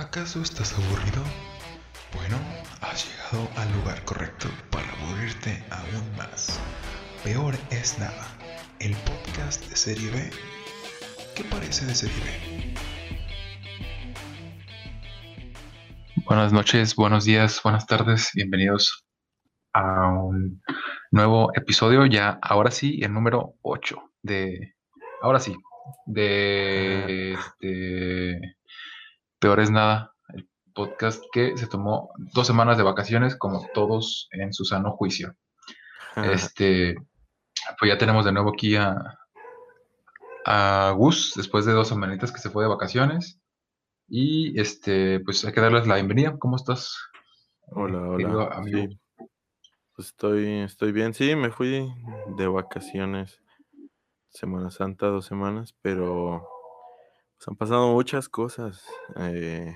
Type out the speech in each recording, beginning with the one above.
¿Acaso estás aburrido? Bueno, has llegado al lugar correcto para aburrirte aún más. Peor es nada, el podcast de Serie B. ¿Qué parece de Serie B? Buenas noches, buenos días, buenas tardes, bienvenidos a un nuevo episodio, ya ahora sí, el número 8 de... Ahora sí, de... de Peor es nada, el podcast que se tomó dos semanas de vacaciones, como todos en su sano juicio. Este, pues ya tenemos de nuevo aquí a, a Gus, después de dos semanitas que se fue de vacaciones. Y este, pues hay que darles la bienvenida. ¿Cómo estás? Hola, hola. Sí. Pues estoy, estoy bien. Sí, me fui de vacaciones. Semana Santa, dos semanas, pero pues, han pasado muchas cosas eh,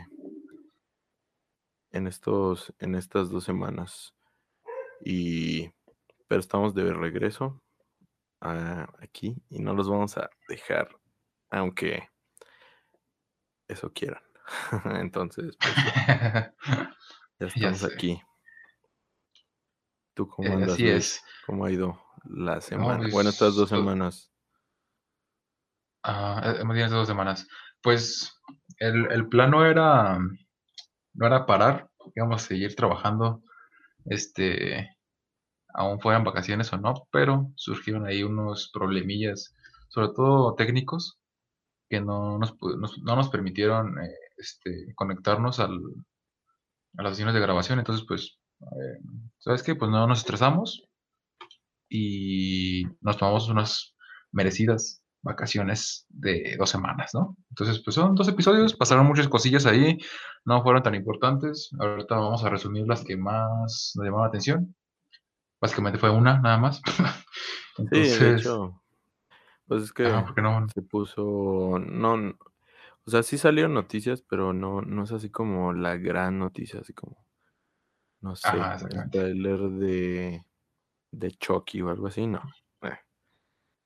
en, estos, en estas dos semanas. Y, pero estamos de regreso aquí y no los vamos a dejar, aunque eso quieran. Entonces, pues, ya estamos aquí. ¿Tú cómo eh, andas? Así es. ¿Cómo ha ido la semana? bueno, estas dos semanas. Ah, hemos tenido dos semanas. Pues el, el plan no era, no era parar, íbamos a seguir trabajando, este, aún fueran vacaciones o no, pero surgieron ahí unos problemillas, sobre todo técnicos, que no nos, no nos permitieron eh, este, conectarnos al, a las sesiones de grabación. Entonces, pues, eh, ¿sabes qué? Pues no nos estresamos y nos tomamos unas merecidas vacaciones de dos semanas, ¿no? Entonces, pues son dos episodios, pasaron muchas cosillas ahí, no fueron tan importantes. Ahorita vamos a resumir las que más nos llamaron la atención. Básicamente fue una, nada más. Entonces, sí, de hecho, pues es que no? se puso, no, o sea, sí salieron noticias, pero no, no es así como la gran noticia, así como, no sé, el trailer de, de Chucky o algo así, no.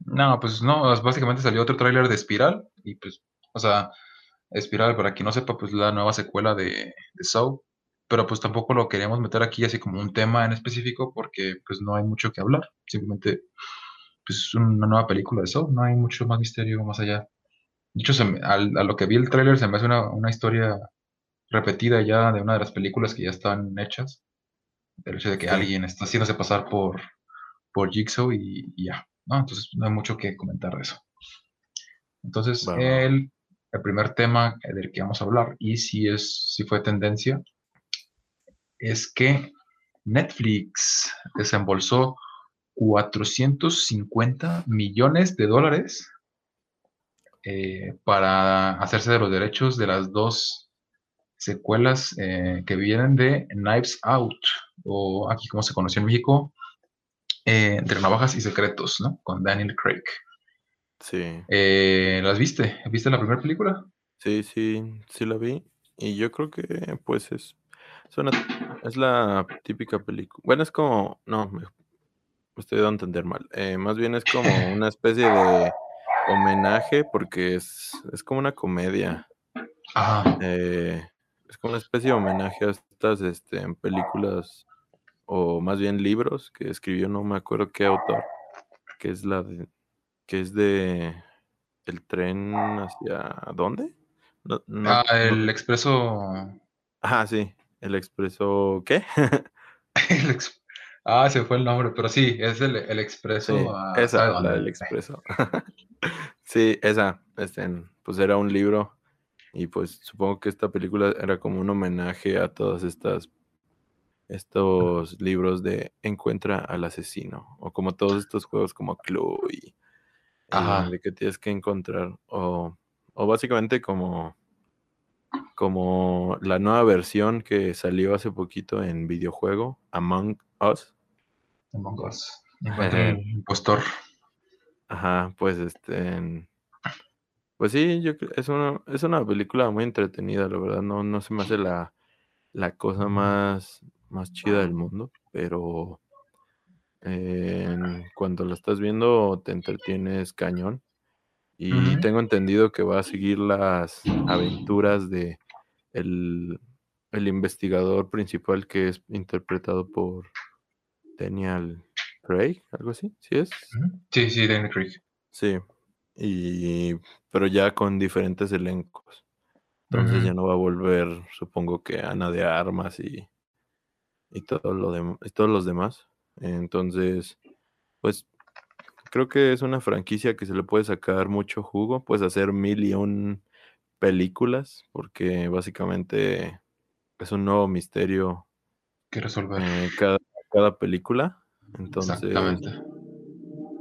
No, pues no, básicamente salió otro tráiler de Espiral y pues, o sea, Espiral, para quien no sepa, pues la nueva secuela de, de Saw, pero pues tampoco lo queríamos meter aquí así como un tema en específico porque pues no hay mucho que hablar, simplemente pues es una nueva película de Saw, no hay mucho más misterio más allá. De hecho, a lo que vi el tráiler se me hace una, una historia repetida ya de una de las películas que ya están hechas, el hecho de que alguien está haciéndose pasar por, por Jigsaw y ya. ¿No? Entonces no hay mucho que comentar de eso. Entonces, el, el, primer tema del que vamos a hablar, y si, es, si fue tendencia, es que Netflix desembolsó 450 millones de dólares eh, para hacerse de los derechos de las dos secuelas eh, que vienen de Knives Out, o aquí como se conoció en México, eh, entre navajas y secretos, ¿no? Con Daniel Craig. Sí. Eh, ¿Las viste? ¿Viste la primera película? Sí, sí, sí la vi. Y yo creo que, pues, es, es, una, es la típica película. Bueno, es como, no, me, estoy dando a entender mal. Eh, más bien es como una especie de homenaje porque es, es como una comedia. Ajá. es como una especie de homenaje a estas este, en películas o más bien libros que escribió, no me acuerdo qué autor, que es la de, que es de el tren hacia dónde? ah, el expreso. Ah, sí, el expreso, ¿qué? Ah, se fue el nombre, pero sí, es el, el expreso. esa, la del expreso. sí, esa, este, pues era un libro y pues supongo que esta película era como un homenaje a todas estas estos libros de Encuentra al asesino, o como todos estos juegos como Clue y de que tienes que encontrar, o, o, básicamente como, como la nueva versión que salió hace poquito en videojuego, Among Us. Among Us. Impostor. Ajá, pues este. Pues sí, yo es una, es una película muy entretenida, la verdad. No, no se me hace la, la cosa más, más chida del mundo, pero cuando la estás viendo te entretienes cañón. Y tengo entendido que va a seguir las aventuras de, el, el investigador principal que es interpretado por Daniel Craig, algo así, ¿sí es? Sí, sí, Daniel Craig. Sí, y, pero ya con diferentes elencos. Entonces ya no va a volver, supongo que Ana de Armas y, y todo lo de, y todos los demás. Entonces, pues creo que es una franquicia que se le puede sacar mucho jugo. Puedes hacer mil y un películas, porque básicamente es un nuevo misterio que resolver eh, cada, cada, película. Entonces,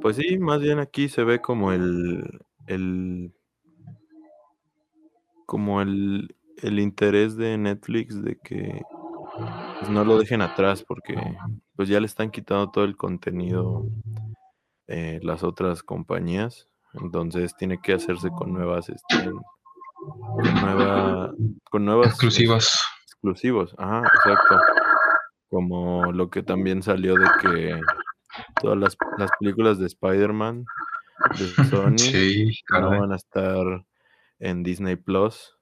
pues sí, más bien aquí se ve como el, el como el, el interés de Netflix de que pues, no lo dejen atrás porque pues ya le están quitando todo el contenido eh, las otras compañías. Entonces tiene que hacerse con nuevas este, con, nueva, con nuevas exclusivas. exclusivos ajá exacto. Como lo que también salió de que todas las, las películas de Spider-Man de Sony no van a estar en Disney Plus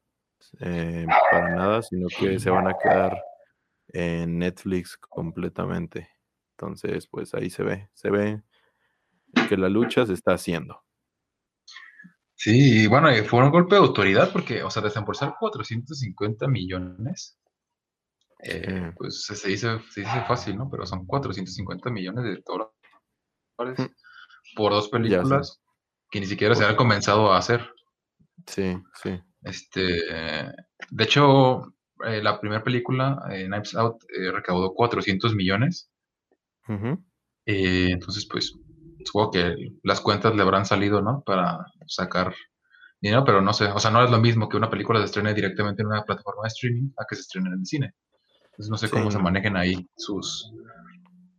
eh, para nada, sino que se van a quedar en Netflix completamente. Entonces, pues ahí se ve, se ve que la lucha se está haciendo. Sí, bueno, fue un golpe de autoridad porque, o sea, desembolsar 450 millones, eh, pues se dice, se dice fácil, ¿no? Pero son 450 millones de dólares mm. por dos películas que ni siquiera se han comenzado a hacer. Sí, sí. Este, de hecho, eh, la primera película, eh, Knives Out, eh, recaudó 400 millones. entonces, pues, supongo que las cuentas le habrán salido, ¿no? Para sacar dinero, pero no sé, o sea, no es lo mismo que una película se estrene directamente en una plataforma de streaming a que se estrene en el cine. Entonces, no sé cómo se manejen ahí sus,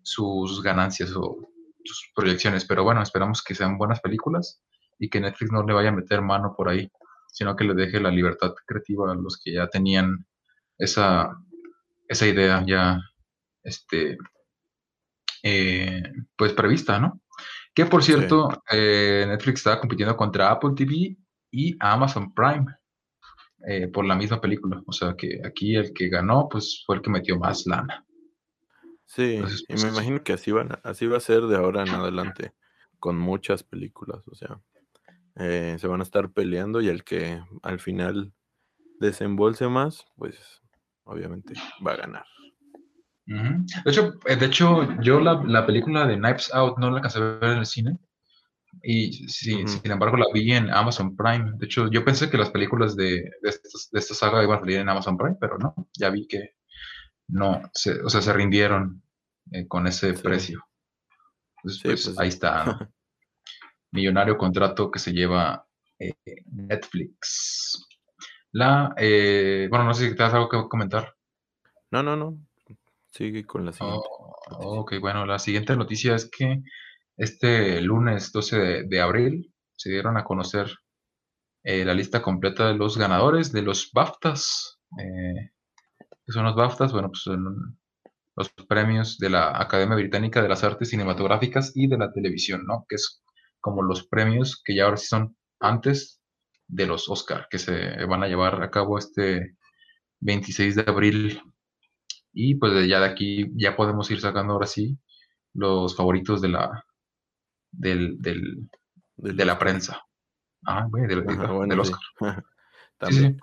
sus ganancias o sus proyecciones, pero bueno, esperamos que sean buenas películas y que Netflix no le vaya a meter mano por ahí sino que le deje la libertad creativa a los que ya tenían esa, esa idea ya este, eh, pues prevista, ¿no? Que por cierto, eh, Netflix estaba compitiendo contra Apple TV y Amazon Prime eh, por la misma película. O sea que aquí el que ganó, pues fue el que metió más lana. Sí, y me pues, imagino que así, van, así va a ser de ahora en adelante, con muchas películas, o sea. Eh, se van a estar peleando y el que al final desembolse más, pues obviamente va a ganar. De hecho, eh, de hecho yo la, película de Knives Out no la alcancé a ver en el cine. Y sí, sin embargo la vi en Amazon Prime. De hecho, yo pensé que las películas de, de, esta saga iban a salir en Amazon Prime, pero no, ya vi que no, o sea, se rindieron eh, con ese precio. Entonces, pues, pues ahí está. millonario contrato que se lleva eh, Netflix. La, eh, bueno, no sé si te das algo que comentar. No, no, no. Sigue con la siguiente. Oh, ok, bueno, la siguiente noticia es que este lunes 12 de, abril se dieron a conocer eh, la lista completa de los ganadores de los BAFTAs. ¿Qué son los BAFTAs? Bueno, pues son los premios de la Academia Británica de las Artes Cinematográficas y de la Televisión, ¿no? Que es como los premios que ya ahora sí son antes de los Oscar, que se van a llevar a cabo este 26 de abril. Y pues ya de aquí ya podemos ir sacando ahora sí los favoritos de la del, del, de la prensa. Ah, del, Oscar. También.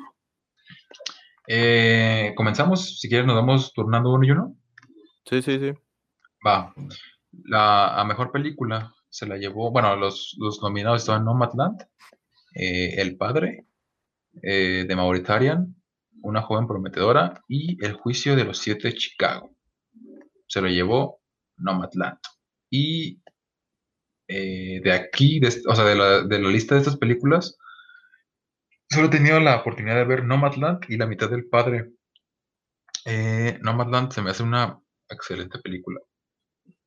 Eh, comenzamos, si quieres nos vamos turnando uno y uno. Sí, sí, sí. Va. La a mejor película se la llevó, bueno, los, los nominados estaban Nomadland, eh, El Padre, eh, de Mauritanian, Una joven prometedora y El juicio de los siete de Chicago. Se lo llevó Nomadland. Y eh, de aquí, o sea, de la, de la, lista de estas películas, solo he tenido la oportunidad de ver Nomadland y la mitad del Padre. Nomadland se me hace una excelente película.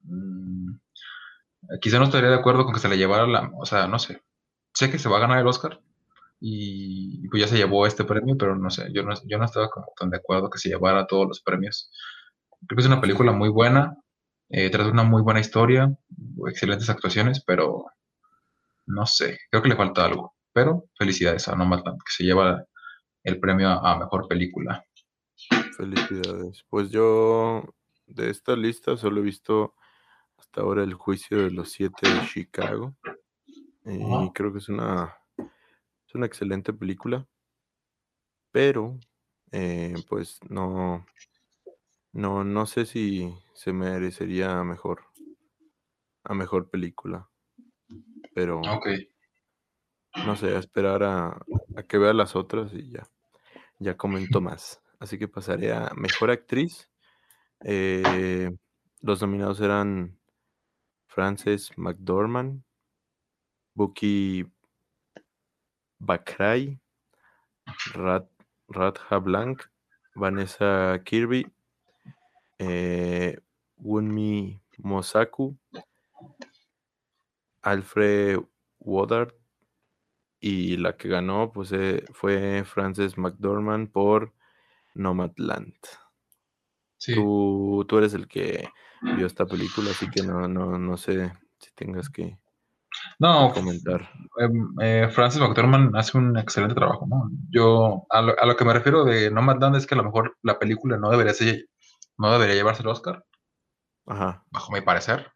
Mm, Quizá no estaría de acuerdo con que se le llevara la, o sea, no sé. Sé que se va a ganar el Oscar y, pues ya se llevó este premio, pero no sé, yo no, yo no estaba como tan de acuerdo que se llevara todos los premios. Creo que es una película muy buena, eh, trata una muy buena historia, excelentes actuaciones, pero no sé, creo que le falta algo. Pero felicidades a Nomadland, que se lleva el premio a mejor película. Felicidades. Pues yo de esta lista solo he visto hasta ahora el juicio de los siete de Chicago. Y creo que es una, es una excelente película. Pero, eh, pues no, no, no sé si se merecería mejor, a mejor película. Pero, no sé, a esperar a, a que vea las otras y ya, ya comento más. Así que pasaré a Mejor Actriz. Eh, los nominados eran Frances McDormand, Bucky Bakray, Radha Blank, Vanessa Kirby, eh, Wunmi Mosaku, Alfred Woodard y la que ganó pues, eh, fue Frances McDormand por Nomadland. Tú, tú eres el que vio esta película, así que no, no, no sé si tengas que, no, comentar. Em, eh, Francis McDormand hace un excelente trabajo, ¿no? Yo, a lo, que me refiero de Nomadland es que a lo mejor la película no debería ser, no debería llevarse el Oscar. Ajá. Bajo mi parecer.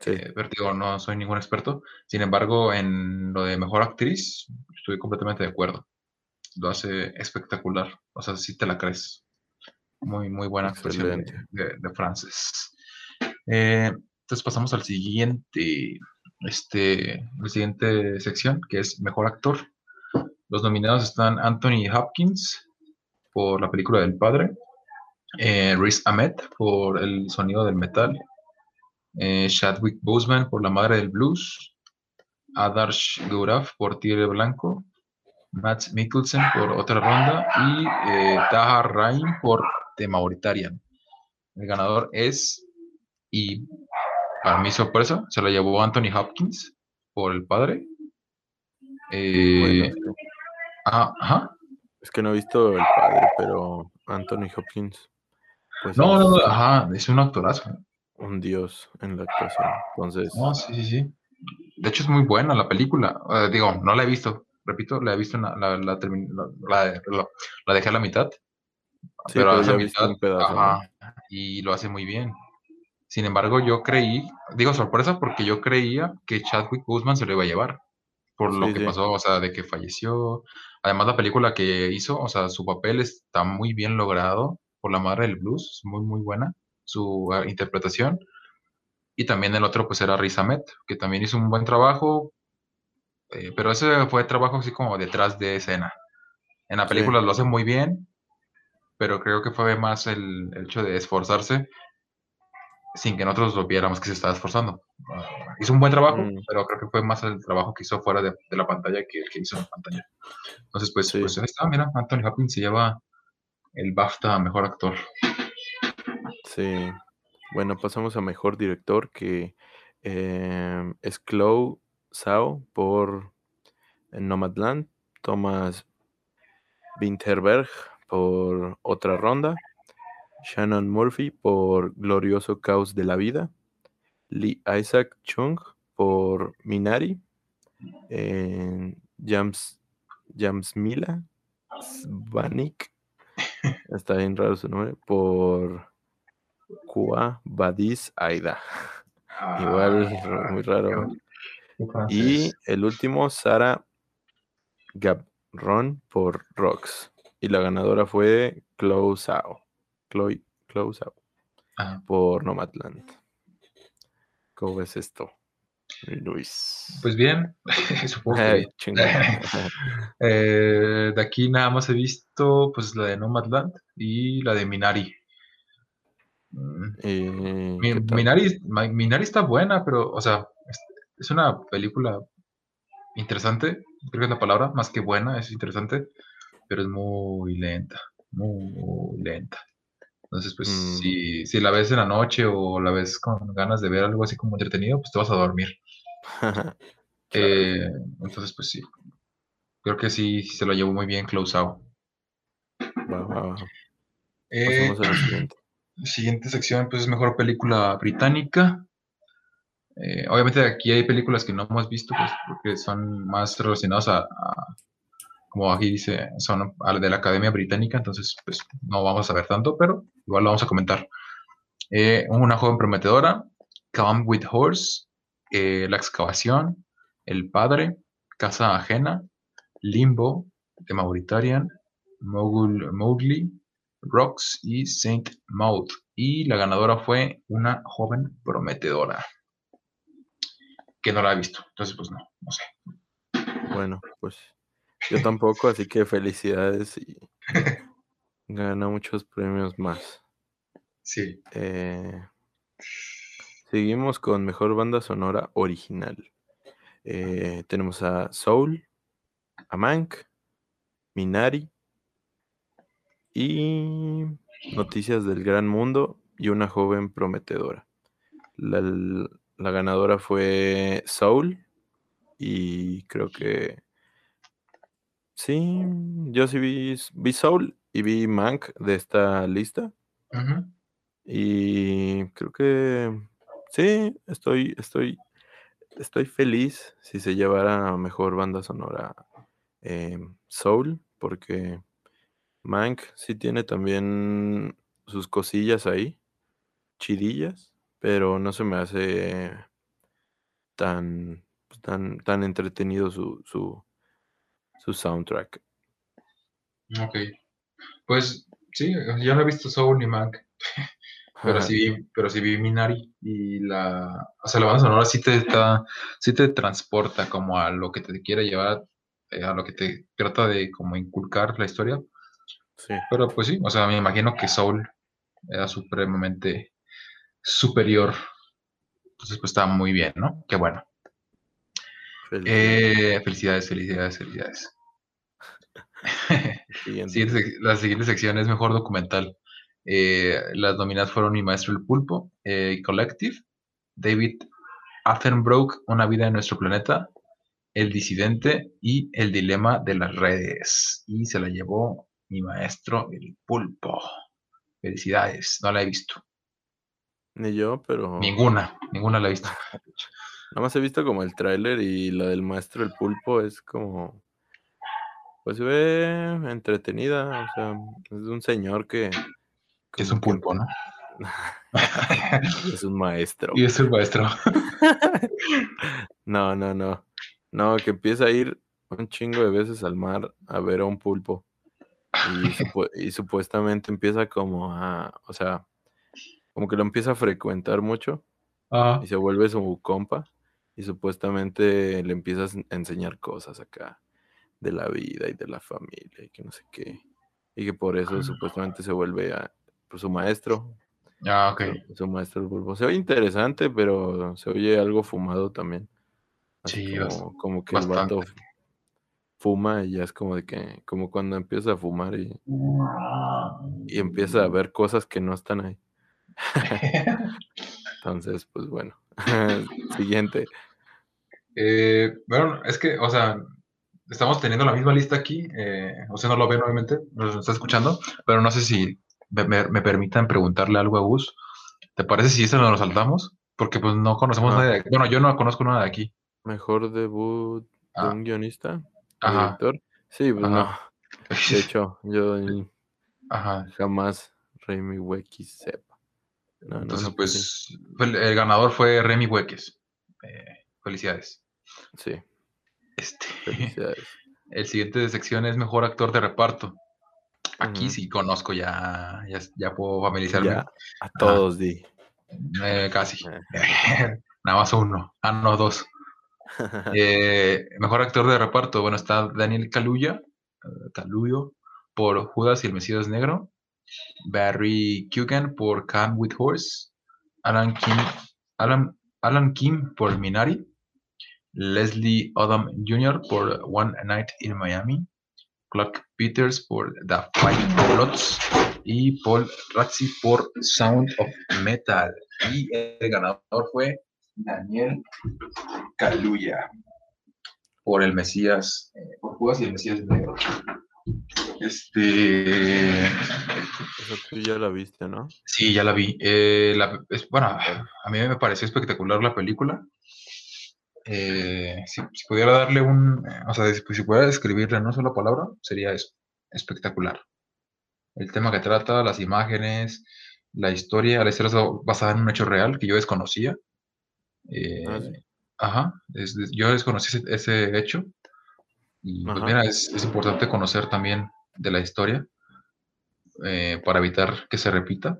Sí. Eh, no soy ningún experto. Sin embargo, en lo de mejor actriz, estoy completamente de acuerdo lo hace espectacular. O sea, si te la crees. Muy, muy buena actuación de, de, Frances. Eh, entonces pasamos al siguiente, este, la siguiente sección, que es Mejor Actor. Los nominados están Anthony Hopkins por la película del padre, eh, Riz Ahmed por El sonido del metal, eh, Chadwick Boseman por La madre del blues, Adarsh Gourav por Tigre Blanco, Matt Mikkelsen por otra ronda y eh, Taha Rain por The Mauritanian. El ganador es, y para mi sorpresa, se la llevó Anthony Hopkins por el padre. Eh, ajá. Es que no he visto el padre, pero Anthony Hopkins. Pues no, no, ajá, es un actorazo. Un dios en la actuación. Entonces. No, sí, sí, sí. De hecho, es muy buena la película. Eh, digo, no la he visto, repito, la he visto, la, la, la, dejé a la mitad. pero, a la mitad, y lo hace muy bien. Sin embargo, yo creí, digo sorpresa porque yo creía que Chadwick Boseman se lo iba a llevar por lo que pasó, o sea, de que falleció. Además, la película que hizo, o sea, su papel está muy bien logrado por la madre del blues, muy, muy buena su ah, interpretación. Y también el otro, pues era Riz Ahmed, que también hizo un buen trabajo, eh, pero ese fue trabajo así como detrás de escena. En la película lo hace muy bien, pero creo que fue más el, hecho de esforzarse sin que nosotros lo viéramos que se estaba esforzando. Hizo un buen trabajo, mm. pero creo que fue más el trabajo que hizo fuera de, la pantalla que el que hizo en la pantalla. Entonces, pues, pues ahí está, mira, Anthony Hopkins se lleva el BAFTA a Mejor Actor. Sí. Bueno, pasamos a Mejor Director, que eh, es Chloe Sao por Nomadland, Thomas Winterberg por Otra Ronda, Shannon Murphy por Glorioso Caos de la Vida, Lee Isaac Chung por Minari, James, James Mila Svanik, está bien raro su nombre, por Kua Badis Aida. Igual, ah, muy raro. Y el último, Sara Gabron por Rocks. Y la ganadora fue Chloe Sao. Chloe, Chloe ah. Por Nomadland. ¿Cómo ves esto, Luis? Pues bien, supongo que eh, de aquí nada más he visto pues la de Nomadland y la de Minari. Mm. Minari, Minari está buena, pero, o sea, es una película interesante, creo que es la palabra, más que buena, es interesante, pero es muy lenta, muy lenta. Entonces, pues, mm. si, si, la ves en la noche o la ves con ganas de ver algo así como entretenido, pues te vas a dormir. Eh, entonces, pues sí. Creo que sí, se lo llevó muy bien Close Out. Eh, siguiente. siguiente sección, pues es mejor película británica. Eh, obviamente aquí hay películas que no hemos visto, pues, porque son más relacionadas a, como aquí dice, son de la Academia Británica, entonces pues no vamos a ver tanto, pero igual lo vamos a comentar. Eh, una joven prometedora, Come with Horse, eh, La excavación, El padre, Casa ajena, Limbo, The Mauritanian, Mogul, Mowgli, Rocks y Saint Maud. Y la ganadora fue una joven prometedora. Que no la he visto. Entonces, pues no, no sé. Bueno, pues yo tampoco, así que felicidades y gana muchos premios más. Sí. Eh, seguimos con mejor banda sonora original. Eh, tenemos a Soul, a Mank, Minari y Noticias del Gran Mundo y una joven prometedora. La, la ganadora fue Soul y creo que sí, yo sí vi, vi Soul y vi Mank de esta lista. Y creo que sí, estoy, estoy, estoy feliz si se llevara mejor banda sonora em, Soul, porque Mank sí tiene también sus cosillas ahí, chidillas, pero no se me hace tan, pues, tan, tan entretenido su, su, su soundtrack. Ok. Pues sí, yo no he visto Soul ni Mank. Pero sí, pero sí vi Minari y la, o sea, la banda sonora sí te está, sí te transporta como a lo que te quiere llevar, eh, a lo que te trata de como inculcar la historia. Sí. Pero pues sí, o sea, me imagino que Soul era supremamente superior. Entonces, pues estaba muy bien, ¿no? Qué bueno. Felicidades, eh, felicidades, felicidades. felicidades. la siguiente sección es mejor documental. Eh, las nominadas fueron Mi Maestro el Pulpo, eh, Collective, David Attenborough, Una vida en nuestro planeta, El Disidente y El Dilema de las Redes. Y se la llevó Mi Maestro el Pulpo. Felicidades, no la he visto. Ni yo, pero... Ninguna, ninguna la he visto. Nada más he visto como el tráiler y la del Maestro el Pulpo es como... Pues se ve entretenida, o sea, es de un señor que es un pulpo, ¿no? es un maestro. Y es un maestro. no, no, no. No, que empieza a ir un chingo de veces al mar a ver a un pulpo. Y, supuestamente empieza como a, o sea, como que lo empieza a frecuentar mucho. Ah. Y se vuelve su compa. Y supuestamente le empiezas a enseñar cosas acá de la vida y de la familia y que no sé qué. Y que por eso ah. supuestamente se vuelve a, pues, su maestro. Ah, ok. Su, maestro el pulpo. Se oye interesante, pero se oye algo fumado también. sí, como, que el vato fuma y ya es como de que, como cuando empieza a fumar y, y empieza a ver cosas que no están ahí. Entonces, pues bueno. Siguiente. Eh, bueno, es que, o sea, estamos teniendo la misma lista aquí. Eh, o sea, no lo ven, obviamente, nos está escuchando, pero no sé si me, permitan preguntarle algo a Gus. ¿Te parece si eso lo saltamos? Porque pues no conocemos nada de aquí. Bueno, yo no conozco nada de aquí. Mejor debut de ah. un guionista, Ajá. director. Sí, pues no. De hecho, yo Ajá. jamás Remy Weckis sepa. Entonces, pues, el, ganador fue Remy Weckis. Eh, felicidades. Sí. Este. El siguiente de sección es mejor actor de reparto. Aquí sí conozco, ya, ya, puedo familiarizarme. a todos, di. Eh, casi. Nada más uno. Ah, no, dos. Eh, mejor actor de reparto. Bueno, está Daniel Kaluuya, Kaluuya por Judas y el Mesías Negro. Barry Kugan por Come with Horse. Alan Kim, Alan, Alan Kim por Minari. Leslie Odom Jr. por One Night in Miami. Clark Peters por The Fight Plots y Paul Razzi por Sound of Metal. Y el ganador fue Daniel Kaluuya por el Mesías, eh, por Judas y el Mesías Negro. Este. Eso tú ya la viste, ¿no? Sí, ya la vi. Eh, bueno, a mí me pareció espectacular la película. Eh, si, pudiera darle un, o sea, si, si pudiera describirle en una sola palabra, sería eso, espectacular. El tema que trata, las imágenes, la historia, la historia está basada en un hecho real que yo desconocía. Ah, eh, ajá, yo desconocí ese, hecho. Y pues mira, es, es, importante conocer también de la historia eh, para evitar que se repita.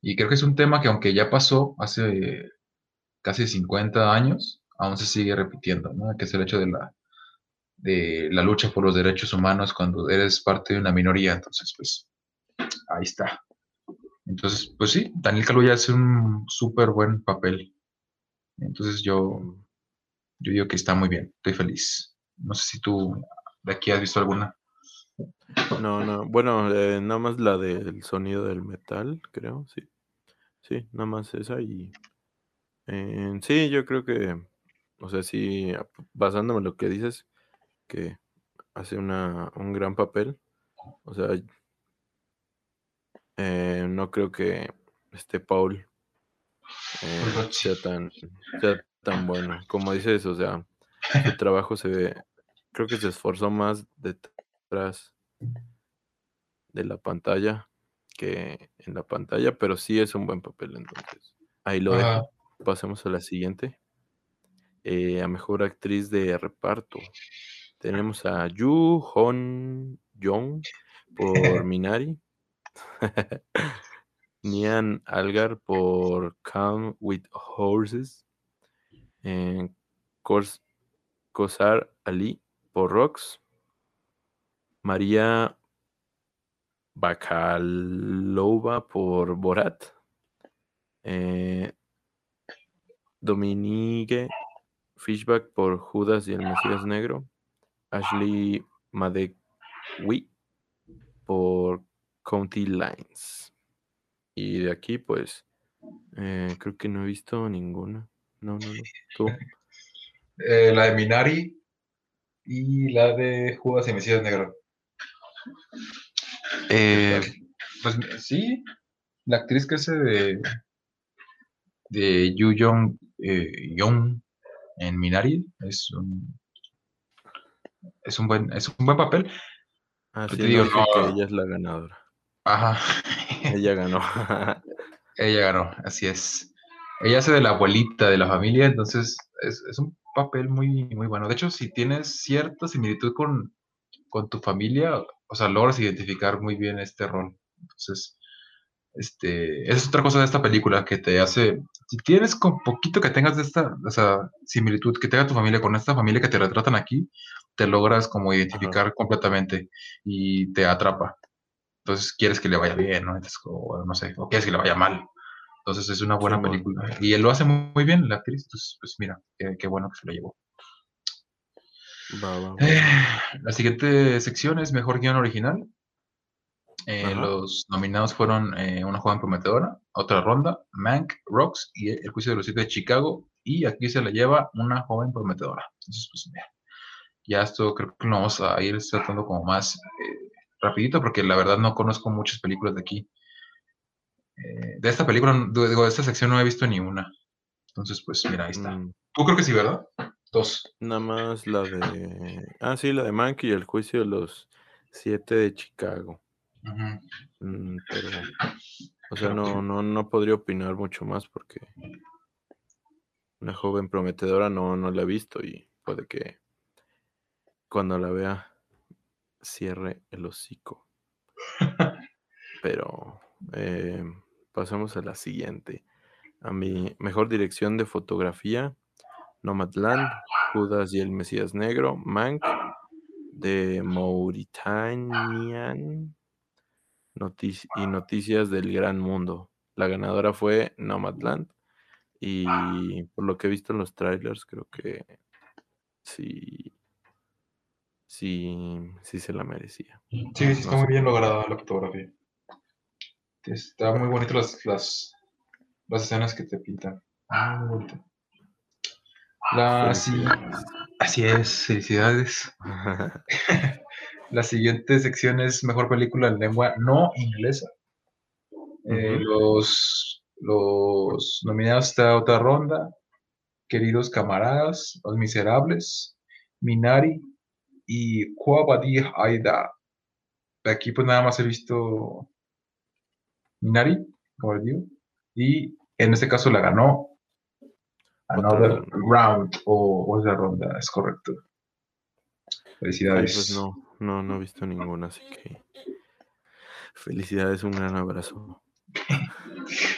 Y creo que es un tema que aunque ya pasó hace casi 50 años, aún se sigue repitiendo, ¿no? Que es el hecho de la, de la lucha por los derechos humanos cuando eres parte de una minoría. Entonces, pues, ahí está. Entonces, pues sí, Daniel Kaluuya hace un súper buen papel. Entonces yo, yo digo que está muy bien, estoy feliz. No sé si tú de aquí has visto alguna. No, no, bueno, eh, nada más la del sonido del metal, creo, sí. Sí, nada más esa y... Eh, sí, yo creo que o sea, sí, basándome en lo que dices, que hace una, un gran papel. O sea, eh, no creo que este Paul eh, sea tan, sea tan bueno. Como dices, o sea, su trabajo se ve, creo que se esforzó más detrás de la pantalla que en la pantalla, pero sí es un buen papel entonces. Ahí lo dejo. Pasemos a la siguiente. Eh, a mejor actriz de reparto. Tenemos a Yu Hon Jong por Minari. Nian Algar por Come with Horses. Eh, Kosar Ali por Rocks. María Bakalova por Borat. Eh, Dominique Fishback por Judas y el Mesías Negro. Ashley Madewi por County Lines. Y de aquí, pues, eh, creo que no he visto ninguna. No, no, no. ¿Tú? Eh, la de Minari y la de Judas y Mesías Negro. Eh, pues sí, la actriz que hace de, de Yu Young, Young en Minari. Es un, es un, buen, es un buen papel. Ah, sí, digo, que ella es la ganadora. Ajá. ella ganó. ella ganó, así es. Ella hace de la abuelita de la familia, entonces es, es, un papel muy, muy bueno. De hecho, si tienes cierta similitud con, con tu familia, o sea, logras identificar muy bien este rol. Entonces, este, es otra cosa de esta película que te hace, si tienes con poquito que tengas de esta, o similitud que tenga tu familia con esta familia que te retratan aquí, te logras como identificar completamente y te atrapa. Entonces quieres que le vaya bien, ¿no? o, no sé, o quieres que le vaya mal. Entonces es una buena película. Y él lo hace muy, bien, la actriz. Entonces, pues mira, qué, bueno que se lo llevó. Eh, la siguiente sección es Mejor Guión Original. Eh, los nominados fueron eh, Una joven prometedora, Otra ronda, Mank, Rocks y El juicio de los siete de Chicago. Y aquí se la lleva Una joven prometedora. Entonces, pues ya esto creo que lo vamos a ir tratando como más eh, rapidito porque la verdad no conozco muchas películas de aquí. de esta película, digo, de esta sección no he visto ni una. Entonces, pues mira, ahí está. Mm. Tú creo que sí, ¿verdad? Dos. Nada más la de... Ah, sí, la de Mank y El juicio de los siete de Chicago. Mm, pero, o sea, no, no, no podría opinar mucho más porque una joven prometedora no, no la he visto y puede que cuando la vea cierre el hocico. Pero eh, pasamos a la siguiente. A mi mejor dirección de fotografía, Nomadland, Judas y el Mesías Negro, Mank, de Mauritanian y noticias del gran mundo. La ganadora fue Nomadland. Y por lo que he visto en los trailers, creo que sí, sí, sí se la merecía. Sí, sí, está muy bien lograda la fotografía. Está muy bonito las, las, las escenas que te pintan. Muy bonito. La, así es, felicidades. La siguiente sección es Mejor Película en Lengua No Inglesa. Eh, los, los nominados está otra ronda, Queridos camaradas, Los Miserables, Minari y Kuabadi Aida. Aquí pues nada más he visto Minari, como les digo, y en este caso la ganó Another Round o, esa ronda, es correcto. Felicidades. pues no, no, no he visto ninguna, así que felicidades, un gran abrazo.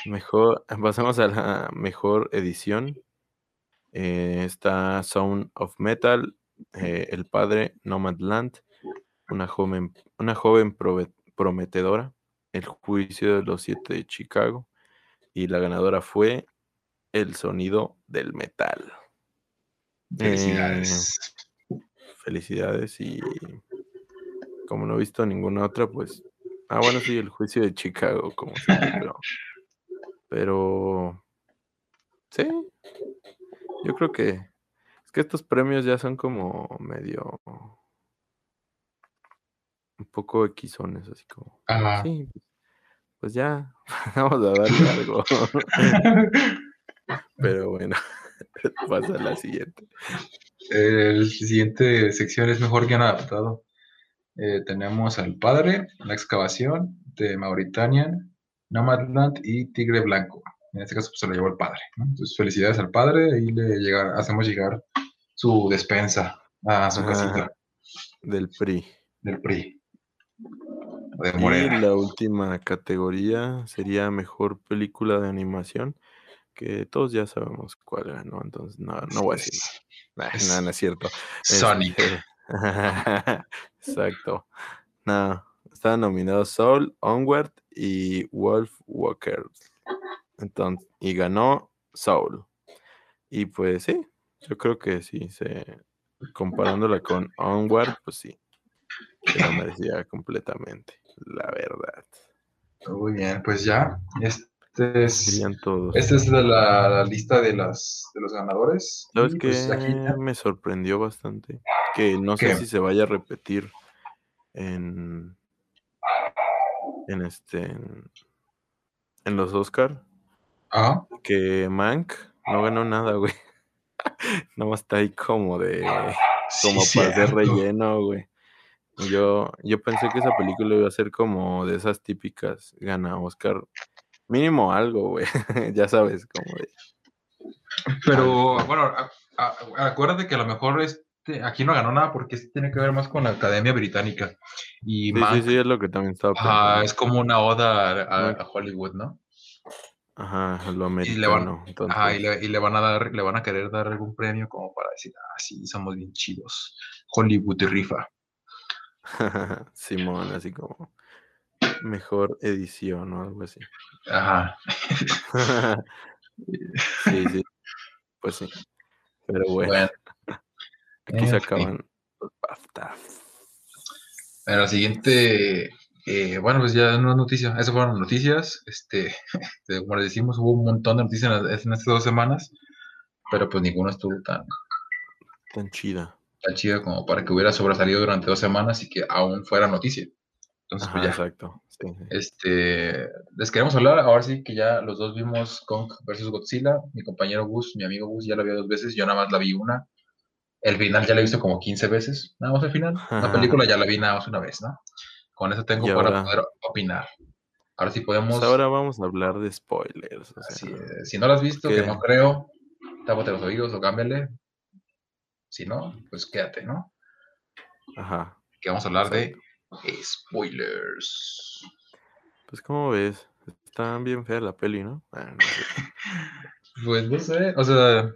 Mejor, pasamos a la mejor edición. Eh, está Sound of Metal, eh, El Padre, Nomadland, una joven, una joven prometedora, El Juicio de los Siete de Chicago, y la ganadora fue El Sonido del Metal. Felicidades. Eh, felicidades y como no he visto ninguna otra, pues... Ah, bueno, sí, El Juicio de Chicago, como siempre, pero... Pero... Sí. Yo creo que... Es que estos premios ya son como medio un poco equisones, así como. Sí, pues ya, vamos a darle algo. Pero bueno, pasa a la siguiente. El siguiente sección es mejor guion adaptado. Eh, tenemos al padre, la excavación de Mauritania, Nomadland y Tigre Blanco. En este caso pues, se lo llevó el padre. Entonces, felicidades al padre. Ahí le llega, hacemos llegar su despensa a su casita. Del PRI. Del PRI. Y la última categoría sería mejor película de animación, que todos ya sabemos cuál era, ¿no? Entonces, no, no voy a decir nada. No, no es cierto. Sonic. Este, exacto. No, estaban nominados Soul, Onward y Wolf Walker. Entonces, y ganó Soul. Y pues sí, yo creo que sí, se, comparándola con Onward, pues sí, se lo merecía completamente la verdad. Muy bien, pues ya. Este es. Esta es la, lista de, las, de los ganadores. ¿Sabes pues me sorprendió bastante? Que no sé si se vaya a repetir en, en este en, los Oscar. Ah. Que Mank no ganó nada, güey. Nomás está ahí como de como para hacer relleno, güey. Yo, yo pensé que esa película iba a ser como de esas típicas, gana Oscar, mínimo algo, güey, ya sabes, como de... Pero, bueno, acuérdate que a lo mejor este, aquí no ganó nada porque este tiene que ver más con la Academia Británica. Y sí, sí, sí, es lo que también estaba pensando. es como una oda a, Hollywood, ¿no? Ajá, lo americano. Y le, van, ajá, y le, y le, van a dar, le van a querer dar algún premio como para decir, ah, sí, somos bien chidos. Hollywood y rifa. Simón, así como mejor edición o algo así. Ajá. sí, sí. Pues sí. Pero bueno. Aquí se acaban los BAFTAs. Bueno, siguiente, eh, bueno, pues ya no es noticia. Esas fueron noticias. Este, como les decimos, hubo un montón de noticias en, estas dos semanas, pero pues ninguno estuvo tan, tan chida tan chida como para que hubiera sobresalido durante dos semanas y que aún fuera noticia. Entonces, pues ya. Exacto. Este, les queremos hablar, ahora sí que ya los dos vimos Kong versus Godzilla. Mi compañero Gus, mi amigo Gus ya la vio dos veces, yo nada más la vi una. El final ya la he visto como 15 veces, nada más el final. La película ya la vi nada más una vez, ¿no? Con eso tengo para poder opinar. Ahora sí podemos. Pues ahora vamos a hablar de spoilers. si no la has visto, que no creo, tápate los oídos o cámbiale, si no, pues quédate, ¿no? Ajá. Que vamos a hablar de spoilers. Pues, ¿cómo ves? Está bien fea la peli, ¿no? Ah, pues no sé, o sea,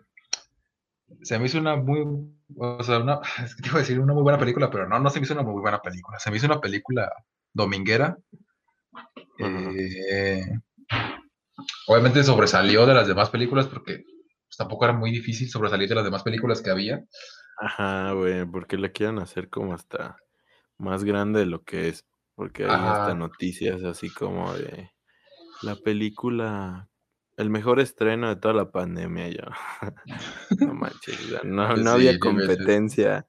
se me hizo una muy, o sea, una, es que te iba a decir una muy buena película, pero no, no se me hizo una muy buena película, se me hizo una película dominguera. Eh, obviamente sobresalió de las demás películas porque pues, tampoco era muy difícil sobresalir de las demás películas que había. Ajá, güey, porque la quieren hacer como hasta más grande de lo que es, porque hay hasta noticias así como de la película, el mejor estreno de toda la pandemia, ya. no manches, no, había competencia.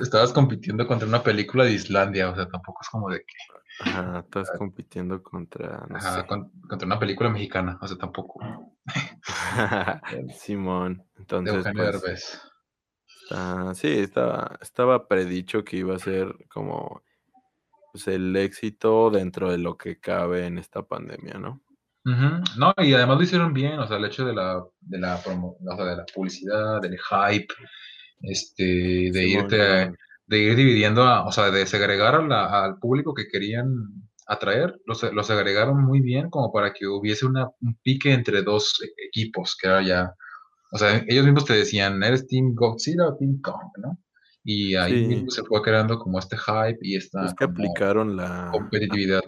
estabas compitiendo contra una película de Islandia, o sea, tampoco es como de que... Ajá, estás compitiendo contra. contra una película mexicana, o sea, tampoco. Simón. Entonces, Eugenio pues, Derbez. Está- sí, estaba, estaba predicho que iba a ser como pues, el éxito dentro de lo que cabe en esta pandemia, ¿no? Ujú. No, y además lo hicieron bien, o sea, el hecho de la, de la, promo- o sea, de la publicidad, del hype, este, de Simón, irte, de ir dividiendo, a- o sea, de segregar a la- al público que querían atraer, los, los agregaron muy bien como para que hubiese una, un pique entre dos equipos, que era ya, o sea, ellos mismos te decían, ¿eres Team Godzilla o Team Kong, no? Y ahí Sí. mismo se fue creando como este hype y esta Es que aplicaron la. competitividad.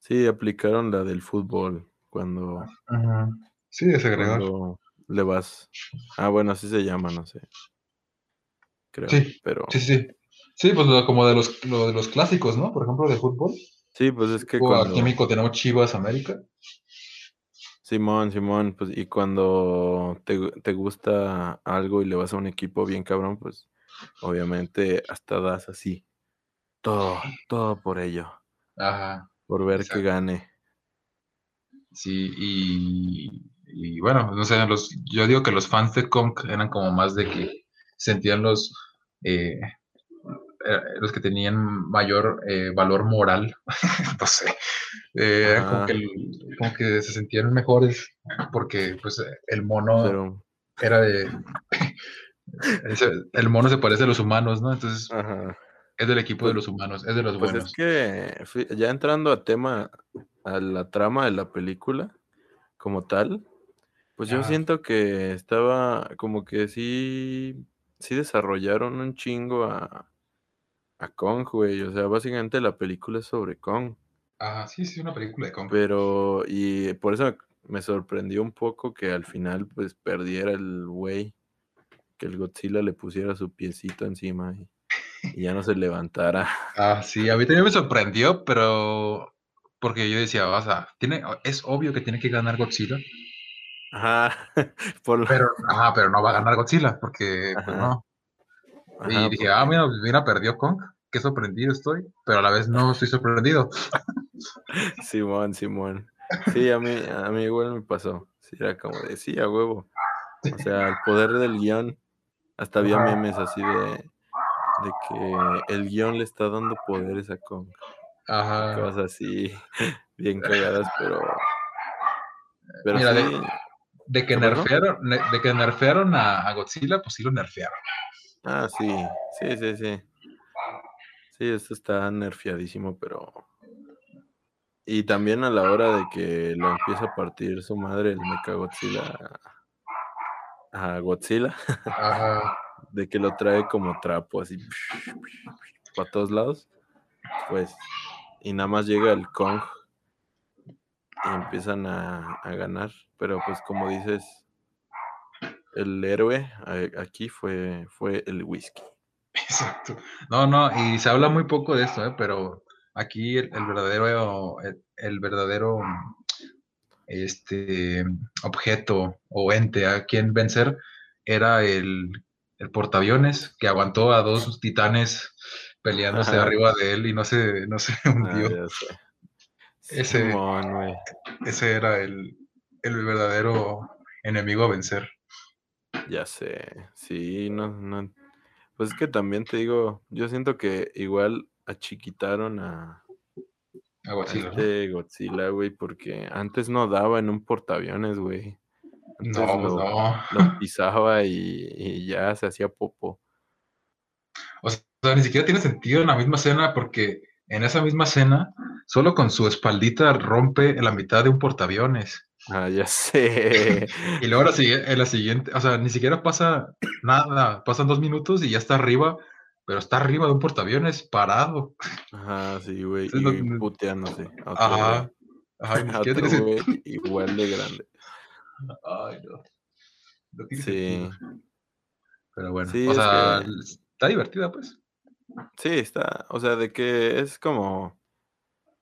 Sí, aplicaron la del fútbol cuando, Ujú. Sí, de segregar. cuando le vas. Ah, bueno, así se llama, no sé. Creo. Sí, Pero Sí, sí, sí. Sí, pues lo- como de los, lo de los clásicos, ¿no? Por ejemplo, de fútbol. sí, pues es que cuando. aquí en México tenemos Chivas América. Simón, Simón, pues y cuando te, te gusta algo y le vas a un equipo bien cabrón, pues obviamente hasta das así. Todo, todo por ello. Ajá. Por ver Exacto. que gane. Sí, y, y bueno, no sé, los, yo digo que los fans de Kong eran como más de que sentían los, eh, los que tenían mayor eh, valor moral, no sé, eh, eran como Ajá. que, como que se sentían mejores porque pues eh, el mono Pero, era de... el mono se parece a los humanos, ¿no? Entonces ajá. es del equipo de Pues- los humanos, es de los Pues buenos. es que ya entrando a tema, a la trama de la película como tal, pues yo siento que estaba como que sí, sí desarrollaron un chingo a, a Kong, güey. O sea, básicamente la película es sobre Kong. Ajá, sí, sí, una película de Kong. Pero, y por eso me sorprendió un poco que al final pues perdiera el güey, que el Godzilla le pusiera su piecito encima y, y ya no se levantara. Ah, sí, a mí también me sorprendió, pero porque yo decía, o sea, tiene, es obvio que tiene que ganar Godzilla, Ajá, por pero, ajá, pero no va a ganar Godzilla, porque, pues Ajá. Y dije, ah, porque- mira, mira, perdió Kong, qué sorprendido estoy, pero a la vez no estoy sorprendido. Simón, Simón. Sí, a mí, a mí igual me pasó. Sí, era como de, sí, a huevo. O sea, el poder del guion. Hasta había memes así de, de que el guion le está dando poderes a Kong. Ajá. Cosas así, bien cagadas, pero. Pero Mira, de- sí, De que ¿Qué pasó? nerfearon, ne- de que nerfearon a, a Godzilla, pues sí lo nerfearon. Ah, sí, sí, sí, sí. Sí, esto está nerfeadísimo, pero. Y también a la hora de que lo empieza a partir su madre, el Mechagodzilla a Godzilla, Ajá. de que lo trae como trapo, así para todos lados, pues. Y nada más llega el Kong y empiezan a, a ganar. Pero pues como dices, el héroe a- aquí fue, fue el whisky. Exacto. No, no, y se habla muy poco de esto, ¿eh? pero aquí el, el verdadero, el, el verdadero este, objeto o ente a quien vencer era el, el portaaviones que aguantó a dos titanes peleándose Ajá. arriba de él y no se, no se Ah, hundió. sé. Ese- Simón. Ese era el, el verdadero enemigo a vencer. Ya sé, sí, no, no. Pues es que también te digo, yo siento que igual achiquitaron a, A Godzilla, ¿no? este Godzilla, güey, porque antes no daba en un portaaviones, güey. Antes No, pues lo, no. lo pisaba y, y ya se hacía popo. O sea, ni siquiera tiene sentido en la misma escena porque en esa misma escena, solo con su espaldita rompe la mitad de un portaaviones. Ah, ya sé. Y luego la en la siguiente, o sea, ni siquiera pasa nada, pasan dos minutos y ya está arriba, pero está arriba de un portaaviones parado. Ajá, sí, güey, y no- puteándose. otro Ajá. Ajá, ni siquiera otro güey igual de grande. Ay, no. No Sí, sentido. Pero bueno, Sí, o sea, que- está divertida, pues. sí, está, o sea, de que es como,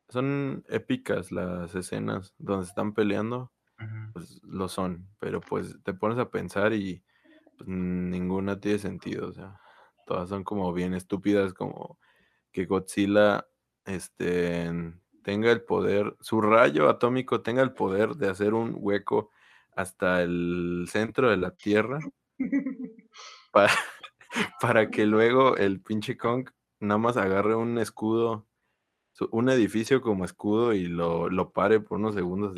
son épicas las escenas donde están peleando, pues lo son, pero pues te pones a pensar y pues, ninguna tiene sentido, o sea, todas son como bien estúpidas, como que Godzilla este, tenga el poder, su rayo atómico tenga el poder de hacer un hueco hasta el centro de la Tierra para, para que luego el pinche Kong nada más agarre un escudo, un edificio como escudo y lo, lo pare por unos segundos.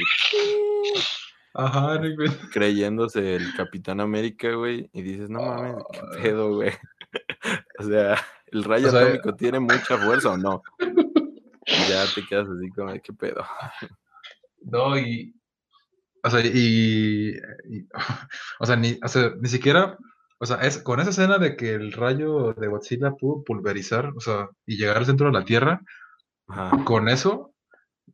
Ajá, güey. Creyéndose el Capitán América, güey. Y dices, no mames, qué pedo, güey. o sea, ¿el rayo atómico tiene mucha fuerza o no? Y ya te quedas así como, qué pedo. No, y. O sea, y. o, sea, ni, o sea, ni siquiera. O sea, es, con esa escena de que el rayo de Godzilla pudo pulverizar, o sea, y llegar al centro de la Tierra, con eso,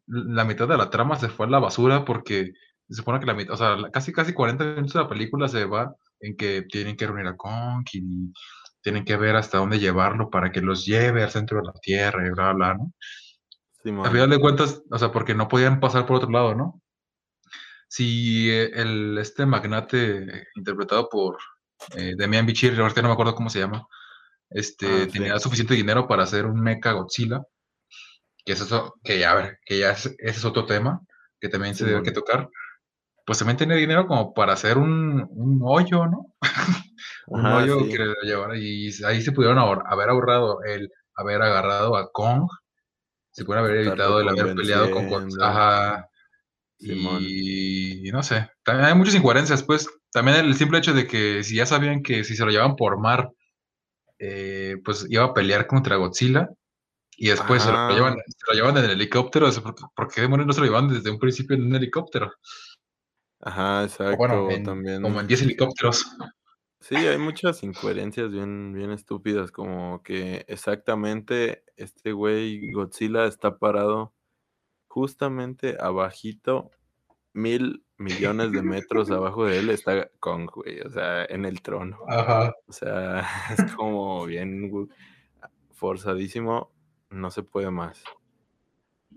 la mitad de la trama se fue a la basura porque se supone que la mitad, o sea, casi casi 40 minutos de la película se va en que tienen que reunir a Kong y tienen que ver hasta dónde llevarlo para que los lleve al centro de la Tierra y bla, bla, ¿no? a final de cuentas, o sea, porque no podían pasar por otro lado, ¿no? Si eh, el, este magnate interpretado por eh, Demian Bichir, ahorita no me acuerdo cómo se llama, este, ah, tenía suficiente dinero para hacer un mecha Godzilla, que es eso, que ya, a ver, que ya ese es otro tema que también se debe que tocar, pues también tiene dinero como para hacer un, un hoyo, ¿no? un hoyo que le llevara, y ahí se pudieron haber ahorrado el haber agarrado a Kong se puede haber evitado el haber peleado con Ajá. Y, no sé, también hay muchas incoherencias, pues también el simple hecho de que si ya sabían que si se lo llevaban por mar, eh, pues iba a pelear contra Godzilla y después se lo, llevan, se lo, llevan, en el helicóptero, ¿por, qué demonios no se lo llevan desde un principio en un helicóptero? Ajá, exacto. bueno, también. Como en 10 helicópteros. Sí, hay muchas incoherencias bien, bien estúpidas, como que exactamente este güey Godzilla está parado justamente abajito, mil millones de metros abajo de él está Kong, güey, o sea, en el trono. Ajá. O sea, es como bien forzadísimo, no se puede más.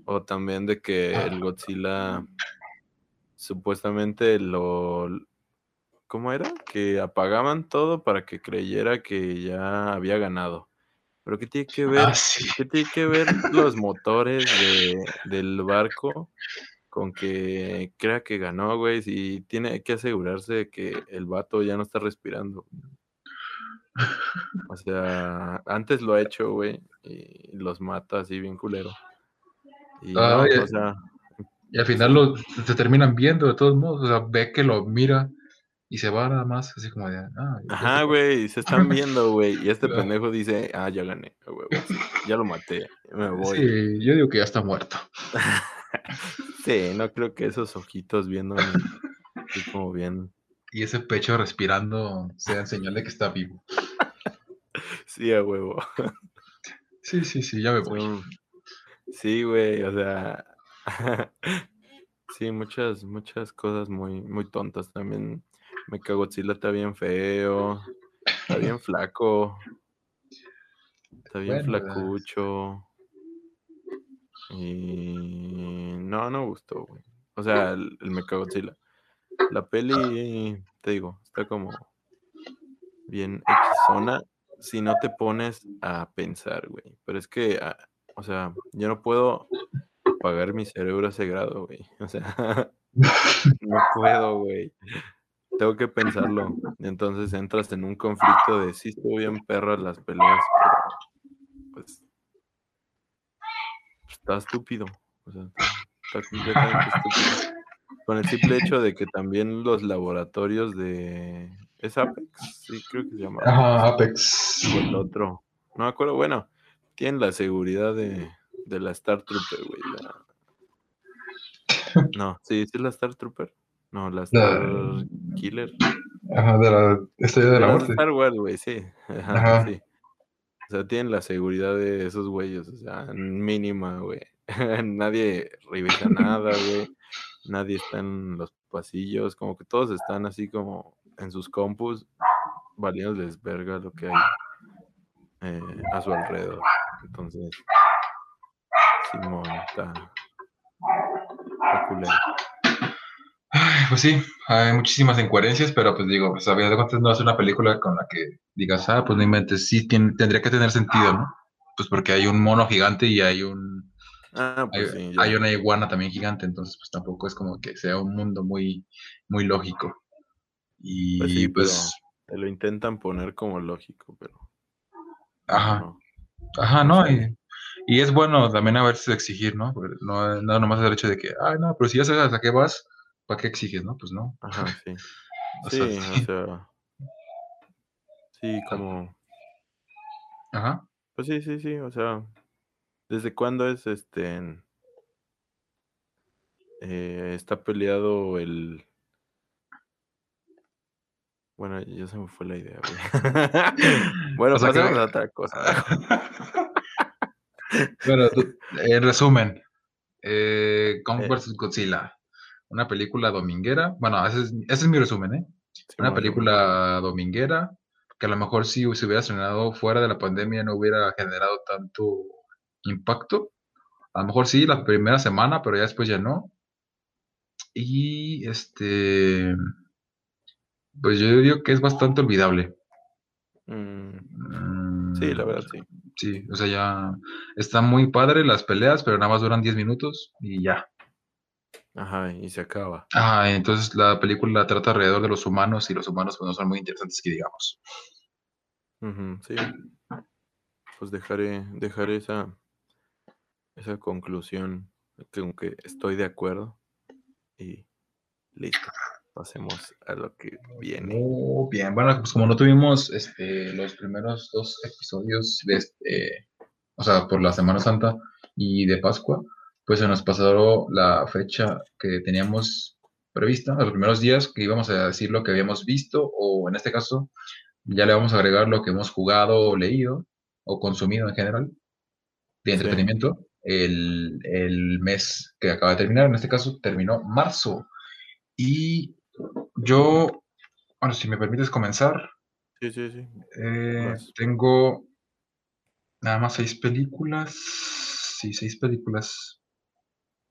O también de que el Godzilla supuestamente lo ¿Cómo era? Que apagaban todo para que creyera que ya había ganado. Pero ¿qué tiene que ver, Ah, qué tiene que ver los motores del barco con que crea que ganó, güey? Si tiene que asegurarse de que el vato ya no está respirando. O sea, antes lo ha hecho, güey, y los mata así bien culero. Y no, o sea, y al final se terminan viendo de todos modos, o sea, ve que lo mira y se va nada más, así como de. Ah, Ajá, güey, se están viendo, güey. Y este pendejo dice, ah, ya gané, güey, ya lo maté, me voy. Sí, yo digo que ya está muerto. sí, no creo que esos ojitos viendo como bien. Y ese pecho respirando sea señal de que está vivo. sí, a huevo. sí, sí, sí, ya me voy. Sí, güey, o sea. Sí, muchas, muchas cosas muy, muy tontas también me Godzilla está bien feo. Está bien flaco. Está bien flacucho. Y no, no gustó, güey. O sea, el, el Mechagodzilla. La peli, te digo, está como bien Xona si no te pones a pensar, güey. Pero es que, ah, o sea, yo no puedo pagar mi cerebro a ese grado, güey. O sea, no puedo, güey tengo que pensarlo. Entonces entras en un conflicto de si estuvo bien perras las peleas, pero pues, está estúpido. O sea, está, completamente estúpido. Con el simple hecho de que también los laboratorios de. ¿Es Apex? Sí, creo que se llama. Ajá, Apex. O el otro. No me acuerdo. Bueno, tienen la seguridad de, de la Star Trooper, güey. No, sí, sí es la Star Trooper. No, la Star Killer. Ajá, de la estrella de la, muerte. Star Wars, güey, sí. Ajá, sí. O sea, tienen la seguridad de esos güeyes, o sea, mínima, güey. Nadie revisa nada, güey. Nadie está en los pasillos, como que todos están así como en sus compus, valiéndoles verga lo que hay eh, a su alrededor. Entonces, Simón está, pues sí, hay muchísimas incoherencias, pero pues digo, pues a de cuentas no es una película con la que digas, ah, pues no inventes, sí tendría que tener sentido, ¿no? Pues porque hay un mono gigante y hay un Ah, hay, pues sí, ya. hay una iguana también gigante, entonces pues tampoco es como que sea un mundo muy, muy lógico. Y Pues sí, pues, te lo intentan poner como lógico, pero. ajá, no. ajá, no ¿no? sé. Y, y es bueno también a veces exigir, ¿no? Porque No, no nomás el hecho de que, ay, no, pero si ya sabes a qué vas, ¿para qué exiges, no? Pues no. Ajá, sí. O Sí, sea, o sí. sea. Sí, como. Ajá. Pues sí, sí, sí. O sea. ¿Desde cuándo es este. eh, está peleado el. Bueno, ya se me fue la idea, güey. bueno, O sea que- pasemos a otra cosa. bueno, en resumen, eh, Kong vs. Godzilla, una película dominguera. Bueno, ese es, ese es mi resumen, ¿eh? Una Simón, película dominguera que a lo mejor si se hubiera estrenado fuera de la pandemia no hubiera generado tanto impacto. A lo mejor sí, la primera semana, pero ya después ya no. Y este, pues yo digo que es bastante olvidable. Simón. Mm, sí, la Mm, verdad, sí. Sí, o sea, ya está muy padre las peleas, pero nada más duran 10 minutos y ya. Ajá, y se acaba. Ah, entonces la película trata alrededor de los humanos y los humanos pues no son muy interesantes que digamos. Ujú, sí. Pues dejaré, dejaré esa, esa conclusión, que aunque estoy de acuerdo. Y listo. Pasemos a lo que viene. Muy bien, bueno, pues como no tuvimos este, los primeros dos episodios de este, o sea, por la Semana Santa y de Pascua, pues se nos pasó la fecha que teníamos prevista, los primeros días que íbamos a decir lo que habíamos visto, o en este caso, ya le vamos a agregar lo que hemos jugado o leído o consumido en general de Sí. entretenimiento el, el mes que acaba de terminar, en este caso terminó marzo. Y yo, bueno, si me permites comenzar, Sí, sí, sí. eh, tengo nada más seis películas, sí, seis películas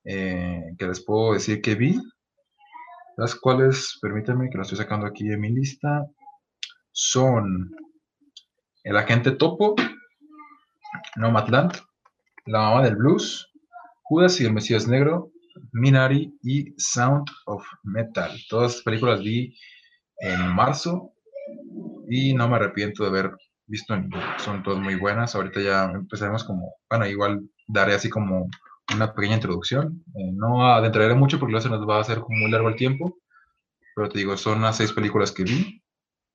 eh, que les puedo decir que vi, las cuales, permítanme que las estoy sacando aquí de mi lista, son El Agente Topo, Nomadland, La Mamá del Blues, Judas y el Mesías Negro, Minari y Sound of Metal. Todas las películas vi en marzo y no me arrepiento de haber visto ninguna. Son todas muy buenas. Ahorita ya empezaremos como, bueno, igual daré así como una pequeña introducción. Eh, no adentraré mucho porque luego se nos va a hacer muy largo el tiempo. Pero te digo, son las seis películas que vi.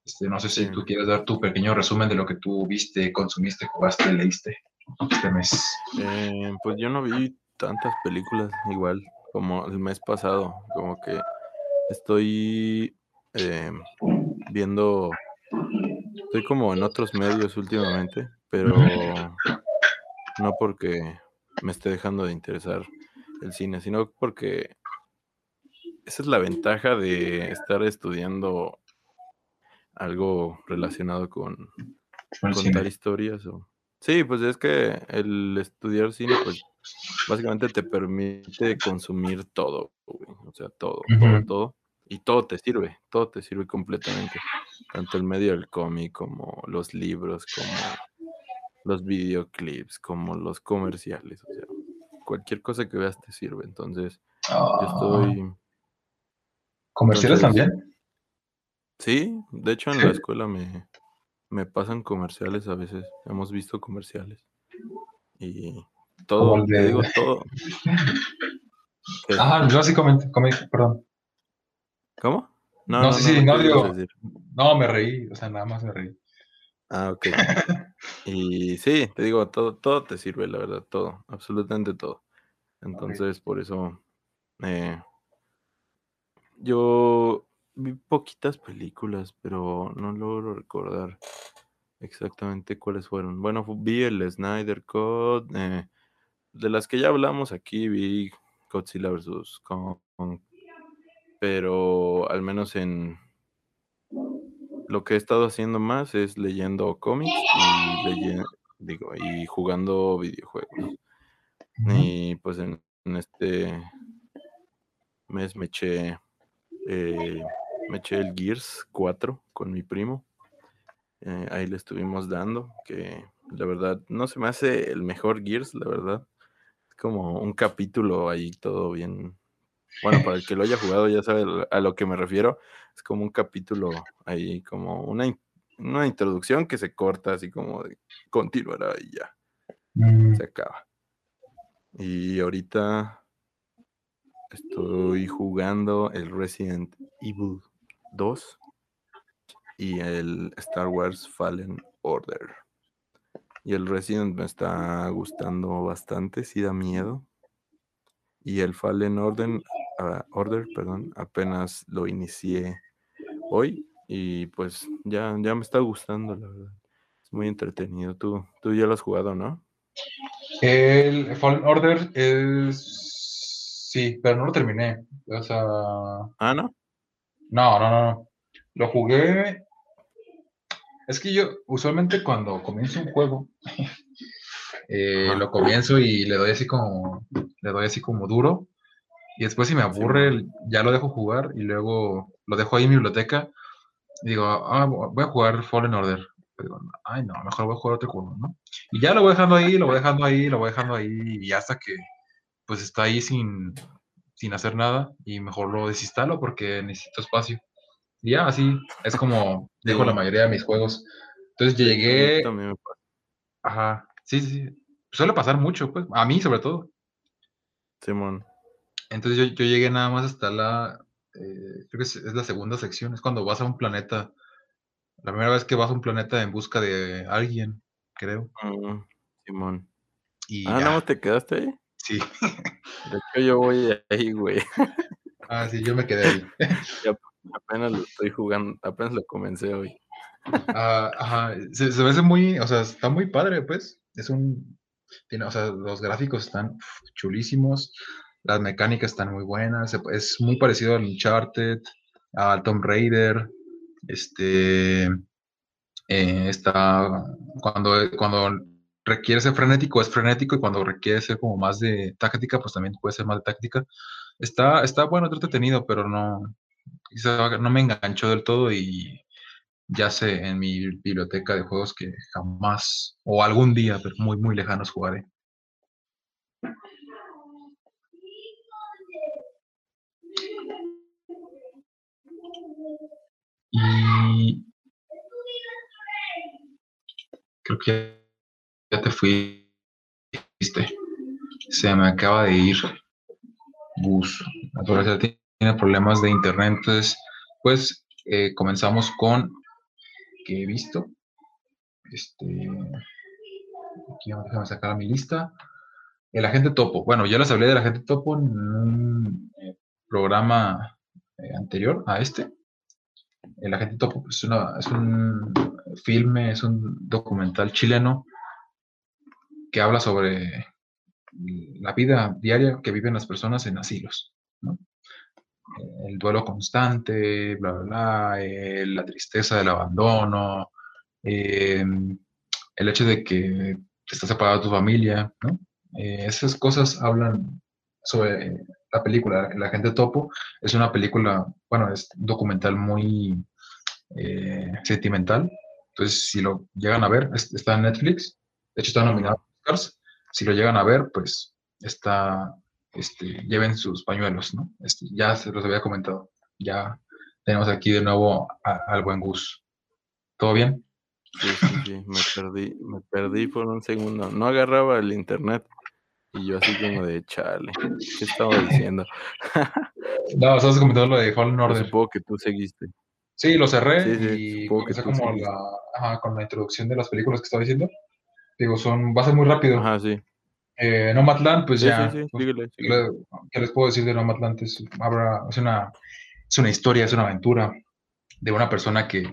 Este, no sé si tú quieres dar tu pequeño resumen de lo que tú viste, consumiste, jugaste, leíste este mes. Eh, pues yo no vi tantas películas igual como el mes pasado. Como que estoy eh, viendo. Estoy como en otros medios últimamente, pero no porque me esté dejando de interesar el cine, sino porque esa es la ventaja de estar estudiando algo relacionado con contar historias o sí pues es que el estudiar cine pues básicamente te permite consumir todo güey, o sea todo todo Ujú. todo y todo te sirve todo te sirve completamente tanto el medio del cómic como los libros como los videoclips como los comerciales o sea cualquier cosa que veas te sirve entonces yo Ah, estoy ¿Comerciales entonces- también? sí de hecho en la escuela me me pasan comerciales a veces hemos visto comerciales y todo el te de- digo todo. Ah, yo sí comenté, comenté, perdón. ¿Cómo? No, sí, sí, no, ¿qué ibas a digo-? No, me reí, o sea, nada más me reí. Ah, ok. Y sí, te digo, todo, todo te sirve, la verdad, todo, absolutamente todo. Entonces, por eso, eh, yo vi poquitas películas, pero no logro recordar exactamente cuáles fueron. Bueno, vi el Snyder Cut, eh, de las que ya hablamos aquí, vi Godzilla vs. Kong, pero al menos en lo que he estado haciendo más es leyendo cómics y leye- digo, y jugando videojuegos. Y pues en, en este mes me eché, eh, me eché el Gears 4 con mi primo. Eh, ahí le estuvimos dando, que la verdad no se me hace el mejor Gears, la verdad. Como un capítulo ahí todo bien. Bueno, para el que lo haya jugado ya sabe a lo que me refiero. Es como un capítulo ahí, como una, una introducción que se corta así como de continuará y ya. Mm, Se acaba. Y ahorita estoy jugando el Resident Evil 2 y el Star Wars Fallen Order. Y el Resident me está gustando bastante, sí da miedo. Y el Fallen Order, ah, Order, perdón, apenas lo inicié hoy y pues ya, ya me está gustando, la verdad. Es muy entretenido. Tú, tú ya lo has jugado, ¿no? El Fallen Order es. Sí, pero no lo terminé. O sea. Ah. No, no, no. no. Lo jugué. Es que yo, usualmente, cuando comienzo un juego, eh, lo comienzo y le doy así como. Le doy así como duro. Y después, si me aburre, ya lo dejo jugar y luego lo dejo ahí en mi biblioteca. Y digo, ah, voy a jugar Fallen Order. Digo, ay, no, mejor voy a jugar otro juego, ¿no? Y ya lo voy dejando ahí, lo voy dejando ahí, lo voy dejando ahí, y hasta que pues está ahí sin, sin hacer nada, y mejor lo desinstalo porque necesito espacio. Y ya, así es como dejo Sí. la mayoría de mis juegos. Entonces llegué, también me pasa. ajá, sí, sí, sí. Suele pasar mucho, pues, a mí sobre todo. Simón. Entonces yo, yo llegué nada más hasta la, eh, creo que es, es la segunda sección, es cuando vas a un planeta, la primera vez que vas a un planeta en busca de alguien, creo, Mm, Simón. y Ah, ¿nada ya, más te quedaste ahí? sí, De hecho, yo voy ahí, güey. ah, sí, yo me quedé ahí. Apenas lo estoy jugando, apenas lo comencé hoy. Ah, ajá, se, se me muy, o sea, está muy padre, pues. Es un, tiene, o sea, los gráficos están chulísimos, las mecánicas están muy buenas, es muy parecido al Uncharted, al Tomb Raider, este, eh, está, cuando, cuando requiere ser frenético es frenético y cuando requiere ser como más de táctica, pues también puede ser más de táctica. Está, está bueno, entretenido, pero no, no me enganchó del todo y ya sé en mi biblioteca de juegos que jamás o algún día, pero muy, muy lejanos jugaré. Y creo que ya te fuiste. Se me acaba de ir Gus. Naturaleza tiene problemas de internet, entonces, pues eh, comenzamos con que he visto. Este, aquí déjame sacar mi lista. El agente topo. Bueno, ya les hablé del agente topo en un eh, programa eh, anterior a este. El agente topo es, una, es un filme, es un documental chileno que habla sobre la vida diaria que viven las personas en asilos. El duelo constante, bla, bla, bla, eh, la tristeza del abandono, eh, el hecho de que estás separado de tu familia, ¿no? Eh, esas cosas hablan sobre la película. La gente topo es una película, bueno, es un documental muy eh, sentimental. Entonces, si lo llegan a ver, es, está en Netflix. De hecho, está nominado a Oscars. Si lo llegan a ver, pues está, este, lleven sus pañuelos, ¿no? Este, ya se los había comentado. Ya tenemos aquí de nuevo a- al buen Gus. ¿Todo bien? Sí, sí, sí, me perdí, me perdí por un segundo. No agarraba el internet y yo así como de chale. ¿Qué estaba diciendo? No, estás comentando lo de Fallen Pero Order. supongo que tú seguiste. Sí, lo cerré Sí, sí, y que comencé tú como la, ajá, con la introducción de las películas que estaba diciendo. Digo, son, va a ser muy rápido. Ajá, sí. Eh, Nomadland, pues Sí, ya. sí, sí, pues, síguele, ¿qué, síguele. le- qué les puedo decir de Nomadland? Es, habrá- es, una, es una historia, es una aventura de una persona que,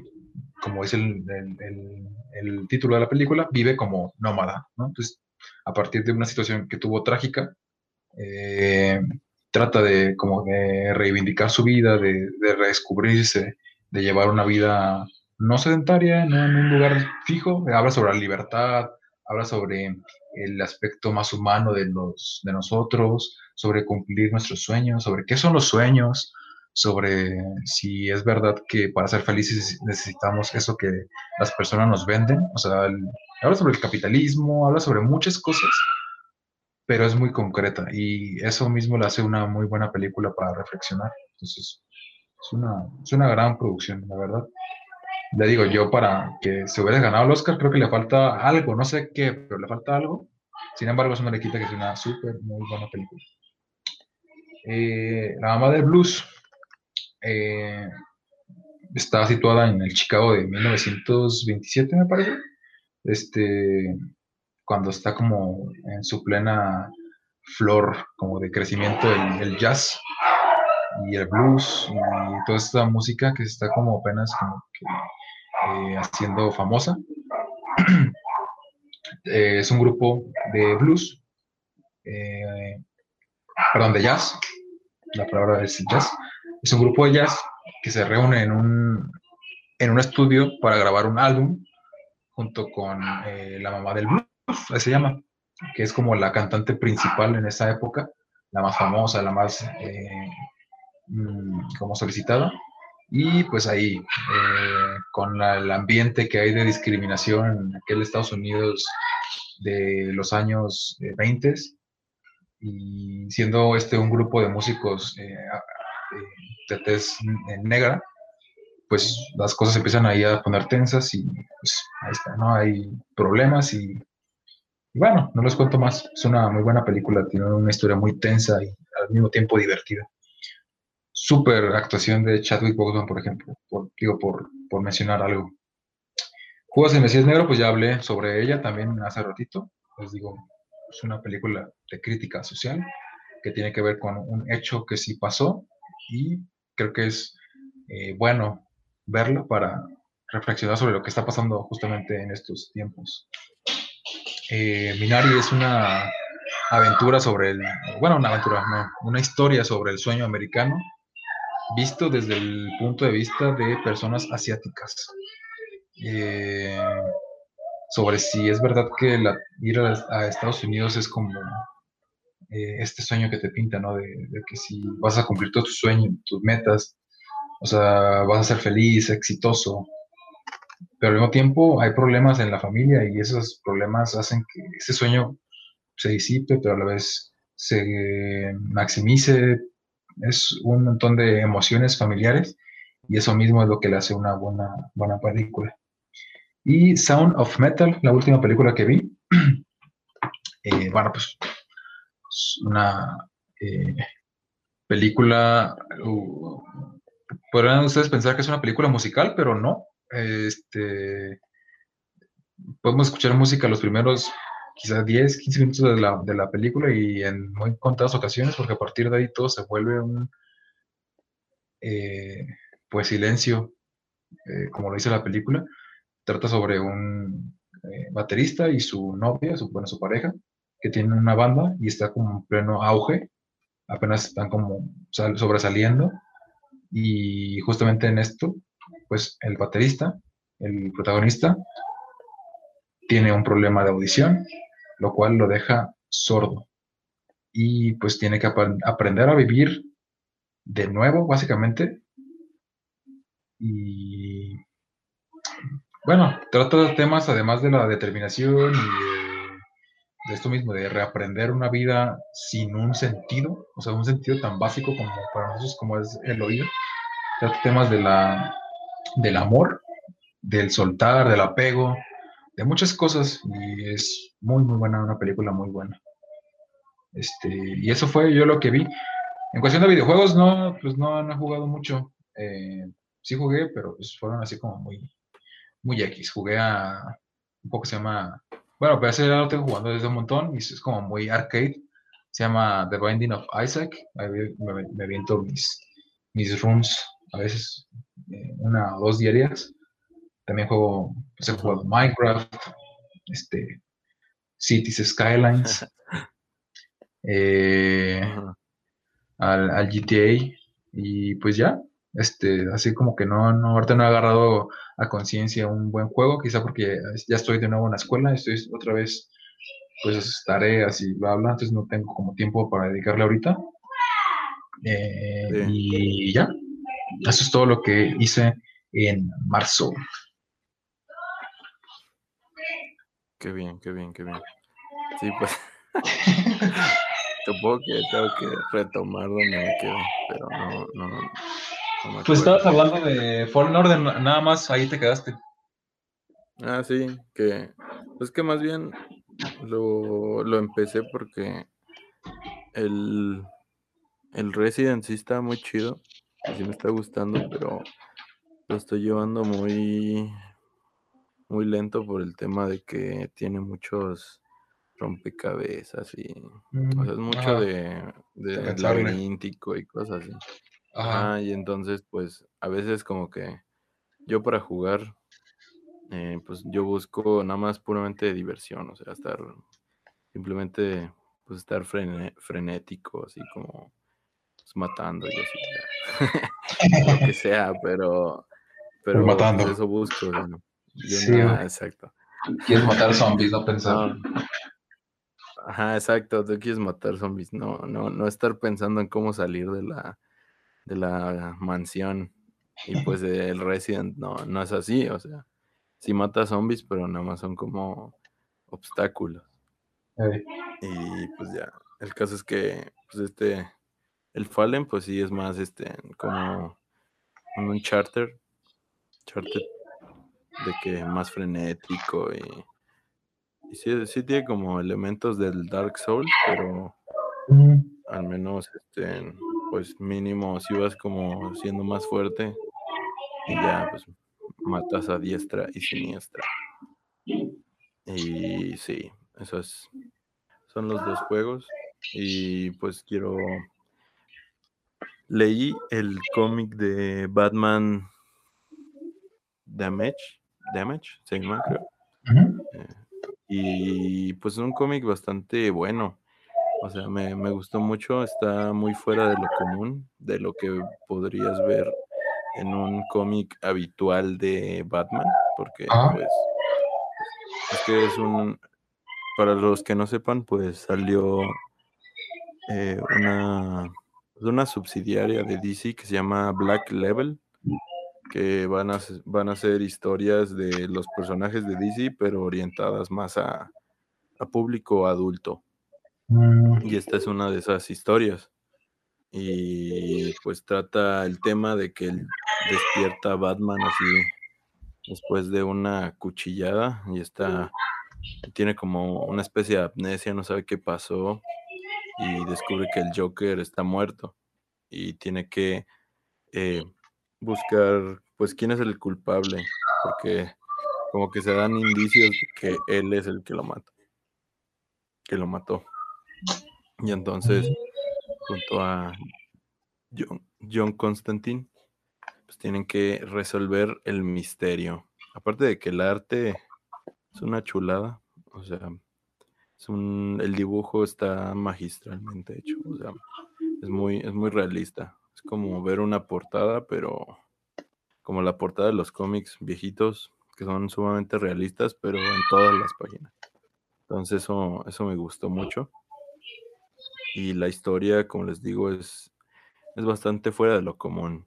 como dice el, el- el- el título de la película, vive como nómada, ¿no? Entonces, a partir de una situación que tuvo trágica, eh, trata de como de reivindicar su vida, de, de redescubrirse, de llevar una vida no sedentaria, no en un lugar fijo, habla sobre la libertad, habla sobre el aspecto más humano de, los, de nosotros, sobre cumplir nuestros sueños, sobre qué son los sueños, sobre si es verdad que para ser felices necesitamos eso que las personas nos venden, o sea, el- habla sobre el capitalismo, habla sobre muchas cosas pero es muy concreta y eso mismo le hace una muy buena película para reflexionar. Entonces, es una, es una gran producción, la verdad. Le digo, yo para que se hubiera ganado el Oscar, creo que le falta algo, no sé qué, pero le falta algo. Sin embargo, eso no le quita que es una súper, muy buena película. Eh, la mamá del blues eh, está situada en el Chicago de 1927, me parece. Este, cuando está como en su plena flor, como de crecimiento, el, jazz y el blues y toda esta música que está como apenas como que, eh, haciendo famosa. Eh, es un grupo de blues, eh, perdón, de jazz, la palabra es jazz, es un grupo de jazz que se reúne en un, en un estudio para grabar un álbum junto con la mamá del blues así se llama, que es como la cantante principal en esa época, la más famosa, la más eh, mm, como solicitada. Y pues ahí, eh, con el ambiente que hay de discriminación en aquel Estados Unidos de los años 20 eh, y siendo este un grupo de músicos de tez negra, pues las cosas empiezan ahí a poner tensas y pues ahí está, ¿no? Hay problemas y y bueno, no les cuento más. Es una muy buena película, tiene una historia muy tensa y al mismo tiempo divertida. Súper actuación de Chadwick Boseman, por ejemplo, digo, por, por mencionar algo. Juegos de Mesías Negro, pues ya hablé sobre ella también hace ratito. Les digo, es una película de crítica social que tiene que ver con un hecho que sí pasó y creo que es eh, bueno verla para reflexionar sobre lo que está pasando justamente en estos tiempos. Eh, Minari es una aventura sobre el, bueno, una aventura, no, una historia sobre el sueño americano visto desde el punto de vista de personas asiáticas. Eh, sobre si es verdad que la, ir a, Estados Unidos es como eh, este sueño que te pinta, ¿no? De, de, que si vas a cumplir todos tus sueños, tus metas, o sea, vas a ser feliz, exitoso, pero al mismo tiempo hay problemas en la familia y esos problemas hacen que ese sueño se disipe, pero a la vez se maximice. Es un montón de emociones familiares y eso mismo es lo que le hace una buena, buena película. Y Sound of Metal, la última película que vi, eh, bueno, pues una eh, película, uh, podrán ustedes pensar que es una película musical, pero no, este, podemos escuchar música los primeros quizás 10, 15 minutos de la, de la, película y en muy contadas ocasiones, porque a partir de ahí todo se vuelve un eh, pues silencio, eh, como lo dice la película. Trata sobre un eh, baterista y su novia, su, bueno, su pareja, que tienen una banda y está como en pleno auge, apenas están como sobresaliendo. Y justamente en esto pues el baterista, el protagonista, tiene un problema de audición, lo cual lo deja sordo. Y pues tiene que aprender a vivir de nuevo, básicamente. Y bueno, trata temas además de la determinación y de, esto mismo, de reaprender una vida sin un sentido, o sea, un sentido tan básico como para nosotros como es el oído. Trata temas de la del amor, del soltar, del apego, de muchas cosas. Y es muy, muy buena, una película muy buena. Este, y eso fue yo lo que vi. En cuestión de videojuegos, no, pues no, he jugado mucho. Eh, sí jugué, pero pues fueron así como muy, muy X. Jugué a un poco se llama, bueno, pero ese ya lo tengo jugando desde un montón y es como muy arcade. Se llama The Binding of Isaac. Ahí me, me, viento mis, mis rooms a veces eh, una o dos diarias. También juego, pues he jugado Minecraft, este, Cities Skylines, eh, al, GTA y pues ya, este, así como que no, no, ahorita no he agarrado a conciencia un buen juego, quizá porque ya estoy de nuevo en la escuela, estoy otra vez pues tareas y bla bla, entonces no tengo como tiempo para dedicarle ahorita. Eh, y ya, eso es todo lo que hice en marzo. Qué bien, qué bien, qué bien. Sí, pues Supongo que tengo que retomar donde me quedo, pero no, no, no. me Pues estabas hablando de Fallen Order, nada más ahí te quedaste. Ah, sí, que pues que más bien lo, lo empecé porque el, el Resident sí está muy chido sí me está gustando, pero lo estoy llevando muy muy lento por el tema de que tiene muchos rompecabezas y o sea, es mucho Ajá, de, de laberíntico y cosas así. Ajá. Ajá, y entonces pues a veces como que yo para jugar eh, pues yo busco nada más puramente diversión, o sea, estar simplemente pues estar frene- frenético, así como pues, matando y así, lo que sea, pero pero matando. pues eso busco, o sea, Sí, exacto. Quieres matar zombies, no pensar. No. Ajá, exacto, tú quieres matar zombies, no, no, no estar pensando en cómo salir de la, de la mansión. Y pues el Resident no, no es así, o sea, sí mata zombies, pero nada más son como obstáculos. Y pues ya, el caso es que, pues este, el Fallen, pues sí es más, este, como un Uncharted, Uncharted de que más frenético y, y sí, sí tiene como elementos del Dark Souls, pero al menos, este, pues mínimo si vas como siendo más fuerte y ya pues matas a diestra y siniestra. Y sí, esos son los dos juegos. Y pues quiero... Leí el cómic de Batman Damage, Damage, se llama, creo. Eh, y pues es un cómic bastante bueno. O sea, me, me gustó mucho, está muy fuera de lo común, de lo que podrías ver en un cómic habitual de Batman, porque Ah. pues es que es un, para los que no sepan, pues salió eh, una, una subsidiaria de DC que se llama Black Level, que van a, van a ser historias de los personajes de DC, pero orientadas más a, a público adulto. Y esta es una de esas historias. Y pues trata el tema de que él despierta a Batman así después de una cuchillada y está tiene como una especie de amnesia, no sabe qué pasó y descubre que el Joker está muerto y tiene que eh, buscar pues quién es el culpable porque como que se dan indicios de que él es el que lo mata que lo mató. Y entonces junto a John, John Constantine pues tienen que resolver el misterio. Aparte de que el arte es una chulada o sea es un, el dibujo está magistralmente hecho o sea es muy es muy realista es como ver una portada pero como la portada de los cómics viejitos que son sumamente realistas pero en todas las páginas. Entonces eso eso me gustó mucho. Y la historia como les digo es es bastante fuera de lo común.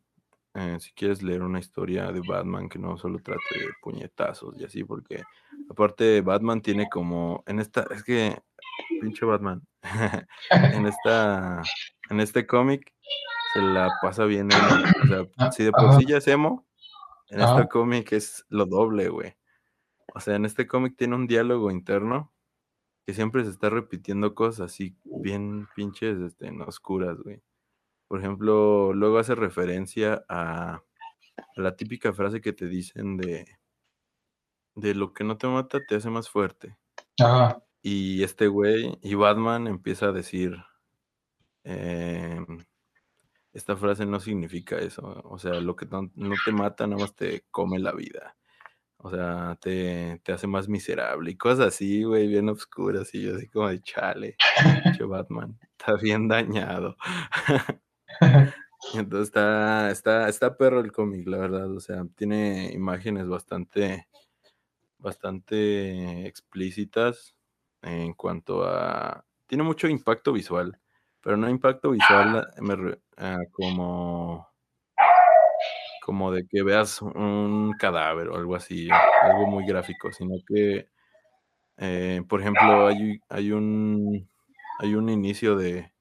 Eh, si quieres leer una historia de Batman que no solo trate de puñetazos y así, porque aparte Batman tiene como, en esta, es que, pinche Batman, en esta, en este cómic se la pasa bien emo, o sea, si de por sí ya es emo, en Ajá. este cómic es lo doble, güey. O sea, en este cómic tiene un diálogo interno que siempre se está repitiendo cosas así bien pinches, este, en oscuras, güey. Por ejemplo, luego hace referencia a, a la típica frase que te dicen de, de lo que no te mata te hace más fuerte. Ajá. Y este güey, y Batman empieza a decir, em, esta frase no significa eso. O sea, lo que no, no te mata nada más te come la vida. O sea, te, te hace más miserable y cosas así, güey, bien oscuras. Y yo así como de chale, che Batman, está bien dañado. Entonces está, está, está perro el cómic, la verdad. O sea, tiene imágenes bastante, bastante explícitas en cuanto a. Tiene mucho impacto visual, pero no impacto visual me re- ah, como, como de que veas un cadáver o algo así, algo muy gráfico, sino que, eh, por ejemplo, hay, hay un hay un inicio de,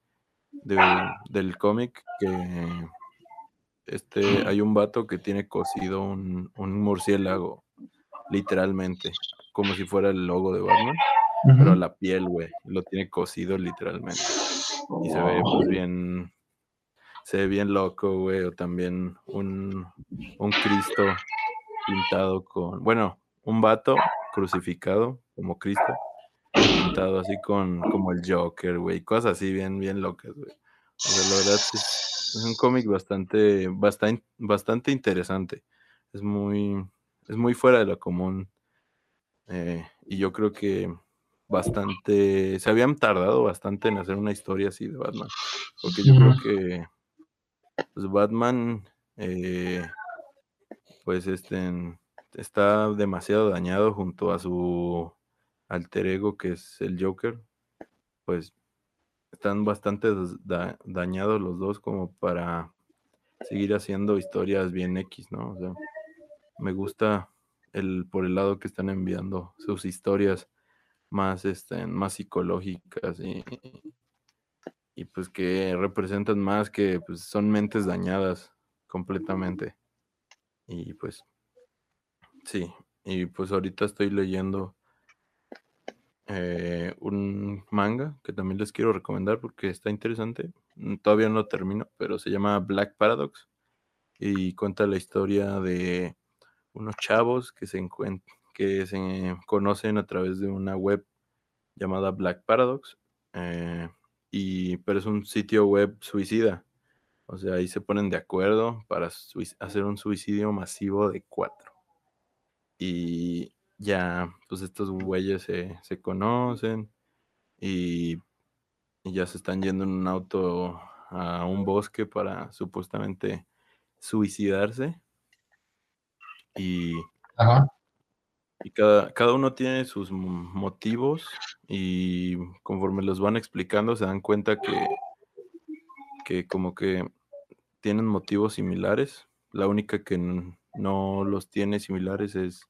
del cómic que este, hay un vato que tiene cosido un, un murciélago, literalmente, como si fuera el logo de Batman, pero la piel, güey, lo tiene cosido literalmente. Y se ve pues bien, se ve bien loco, güey, o también un, un Cristo pintado con, bueno, un vato crucificado como Cristo, pintado así con como el Joker, güey, cosas así bien, bien locas, güey. O sea, la verdad es, un cómic bastante, bastante, bastante interesante. Es muy, es muy fuera de lo común. Eh, y yo creo que bastante, se habían tardado bastante en hacer una historia así de Batman. Porque yo creo que pues Batman, eh, pues este, está demasiado dañado junto a su alter ego que es el Joker. Pues están bastante dañados los dos como para seguir haciendo historias bien X, ¿no? O sea, me gusta el por el lado que están enviando sus historias más, este, más psicológicas y, y pues que representan más que pues, son mentes dañadas completamente. Y pues sí, y pues ahorita estoy leyendo eh, un manga que también les quiero recomendar porque está interesante. Mm, todavía no termino, pero se llama Black Paradox y cuenta la historia de unos chavos que se que se conocen a través de una web llamada Black Paradox, eh, y, pero es un sitio web suicida. O sea, ahí se ponen de acuerdo para hacer un suicidio masivo de cuatro. Y ya, pues estos güeyes se, conocen y, y, ya se están yendo en un auto a un bosque para supuestamente suicidarse. Y, y cada, cada uno tiene sus motivos y conforme los van explicando se dan cuenta que, que como que tienen motivos similares. La única que no los tiene similares es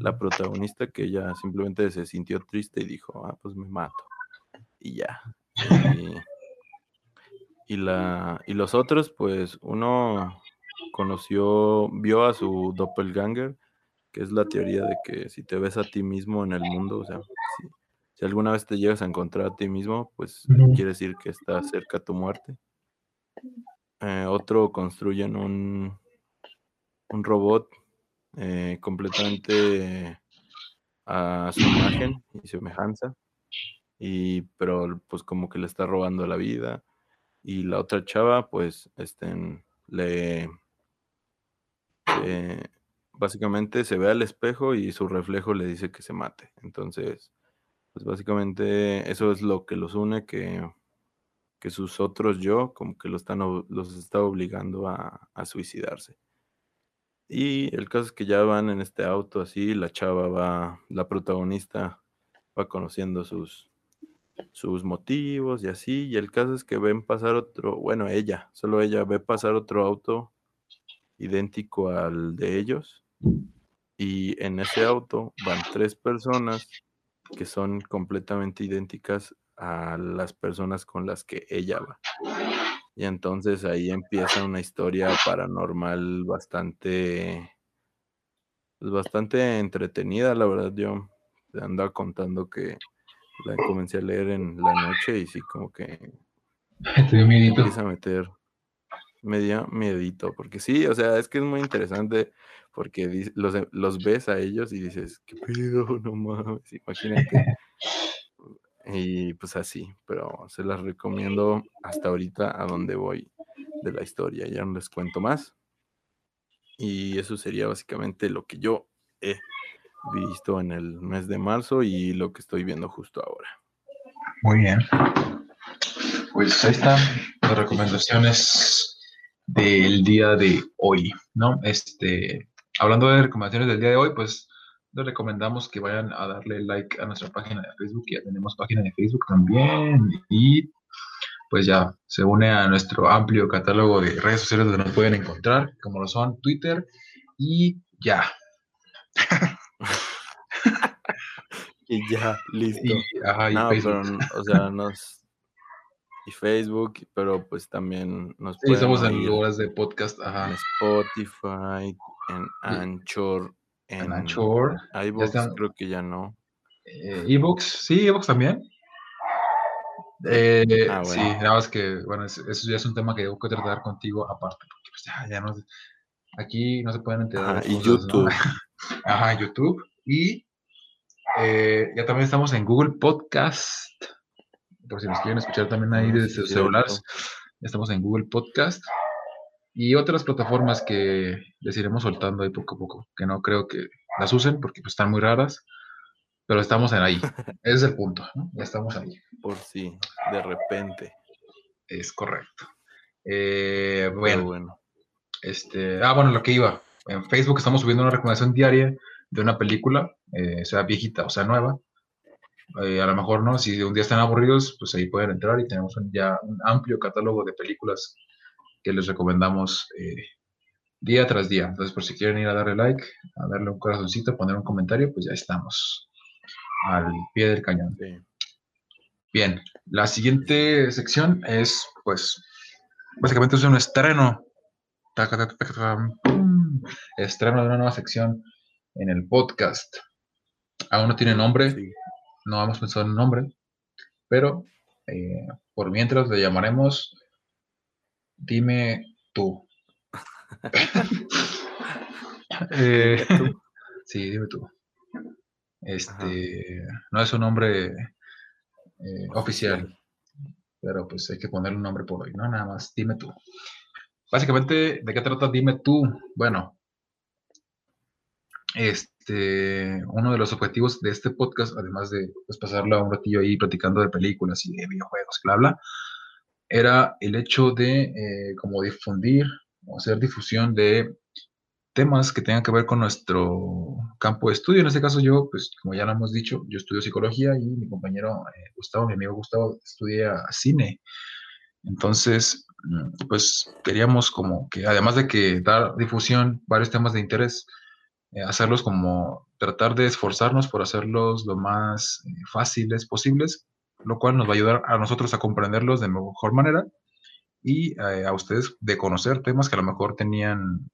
la protagonista que ella simplemente se sintió triste y dijo, ah, pues me mato. Y ya. Y, la, y los otros, pues uno conoció, vio a su doppelganger, que es la teoría de que si te ves a ti mismo en el mundo, o sea, si, alguna vez te llegas a encontrar a ti mismo, pues quiere decir que está cerca tu muerte. Eh, otro construyen un, un robot eh, completamente a su imagen y semejanza, y, pero pues como que le está robando la vida. Y la otra chava, pues, este, le... básicamente se ve al espejo y su reflejo le dice que se mate. Entonces, pues básicamente eso es lo que los une, que, que sus otros yo como que lo están, los está obligando a, a suicidarse. Y el caso es que ya van en este auto así, la chava va, la protagonista va conociendo sus, sus motivos y así, y el caso es que ven pasar otro, bueno, ella, solo ella ve pasar otro auto idéntico al de ellos, y en ese auto van tres personas que son completamente idénticas a las personas con las que ella va. Y entonces ahí empieza una historia paranormal bastante, pues bastante entretenida, la verdad. Yo andaba contando que la comencé a leer en la noche y sí, como que empieza a meter medio miedito, porque sí, o sea, es que es muy interesante porque los, los ves a ellos y dices, qué pedo, no mames, imagínate y pues así, pero se las recomiendo hasta ahorita a donde voy de la historia, ya no les cuento más. Y eso sería básicamente lo que yo he visto en el mes de marzo y lo que estoy viendo justo ahora. Muy bien. Pues ahí están las recomendaciones del día de hoy, ¿no? Este, hablando de recomendaciones del día de hoy, pues les recomendamos que vayan a darle like a nuestra página de Facebook, ya tenemos página de Facebook también, y pues ya se une a nuestro amplio catálogo de redes sociales donde nos pueden encontrar, como lo son Twitter, y ya. y ya, listo. no, pero, o sea, nos, y Facebook, pero pues también nos Sí, estamos en lugares de podcast, ajá. En Spotify, en Anchor, en, En Anchor. iVoox, creo que ya no. Eh, ebooks, sí, ebooks también. Eh, Ah, Sí, bueno. nada más que, bueno, es- eso ya es un tema que tengo que tratar contigo aparte, porque pues ya, ya no, aquí no se pueden enterar. De y cosas, ¿no? YouTube. Ajá, YouTube. Y eh, ya también estamos en Google Podcast. Por si nos quieren escuchar también ahí Ah, desde sí, sus celulares. Estamos en Google Podcast. Y otras plataformas que les iremos soltando ahí poco a poco. Que no creo que las usen porque pues, están muy raras. Pero estamos en ahí. Ese es el punto. ¿no? Ya estamos ahí. Por si de repente. Es correcto. Eh, bueno, bueno. Este, ah, bueno, lo que iba. En Facebook estamos subiendo una recomendación diaria de una película, eh, sea viejita o sea nueva. Eh, a lo mejor, ¿no? Si un día están aburridos, pues ahí pueden entrar y tenemos un- ya un amplio catálogo de películas que les recomendamos eh, día tras día. Entonces, por si quieren ir a darle like, a darle un corazoncito, poner un comentario, pues ya estamos al pie del cañón. Sí. Bien, la siguiente sección es, pues, básicamente es un estreno. Estreno de una nueva sección en el podcast. Aún no tiene nombre, Sí. No hemos pensado en un nombre, pero eh, por mientras le llamaremos Dime tú. Eh, tú. sí, dime tú. Este, no es un nombre eh, oficial, pero pues hay que ponerle un nombre por hoy, ¿no? Nada más, dime tú. Básicamente, ¿de qué trata Dime tú? Bueno, este, uno de los objetivos de este podcast, además de pues, pasarla un ratillo ahí platicando de películas y de videojuegos, bla, bla, era el hecho de eh, como difundir o hacer difusión de temas que tengan que ver con nuestro campo de estudio. En este caso yo, pues como ya lo hemos dicho, yo estudio psicología y mi compañero eh, Gustavo, mi amigo Gustavo, estudia cine. Entonces, mm, pues queríamos como que, además de que dar difusión, varios temas de interés, eh, hacerlos como tratar de esforzarnos por hacerlos lo más eh, fáciles posibles, lo cual nos va a ayudar a nosotros a comprenderlos de mejor manera y eh, a ustedes de conocer temas que a lo mejor tenían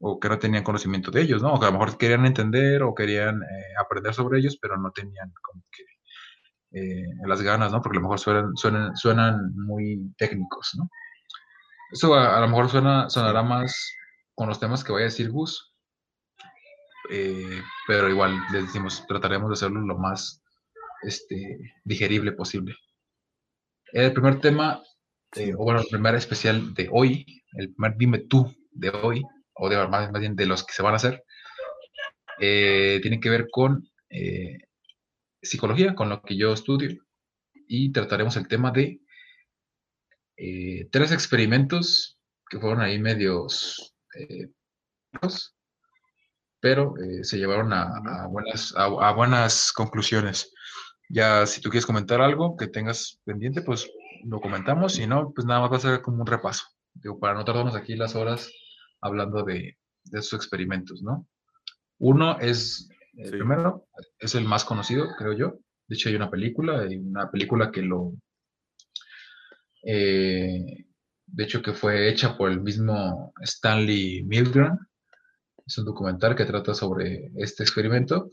o que no tenían conocimiento de ellos, ¿no? O que a lo mejor querían entender o querían eh, aprender sobre ellos, pero no tenían como que eh, las ganas, ¿no? Porque a lo mejor suenan, suenan, suenan muy técnicos, ¿no? Eso a, a lo mejor suena, sonará más con los temas que vaya a decir Gus, eh, pero igual les decimos, trataremos de hacerlo lo más este, digerible posible. El primer tema, eh, o bueno, el primer especial de hoy, el primer dime tú de hoy, o de más, más bien de los que se van a hacer, eh, tiene que ver con eh, psicología, con lo que yo estudio, y trataremos el tema de eh, tres experimentos que fueron ahí medios, eh, pero eh, se llevaron a, a buenas, a, a buenas conclusiones. Ya, si tú quieres comentar algo que tengas pendiente, pues lo comentamos. Si no, pues nada más va a ser como un repaso. Digo, para no tardarnos aquí las horas hablando de, de esos experimentos, ¿no? Uno es, el Sí. primero, es el más conocido, creo yo. De hecho, hay una película, hay una película que lo. eh, de hecho, que fue hecha por el mismo Stanley Milgram. Es un documental que trata sobre este experimento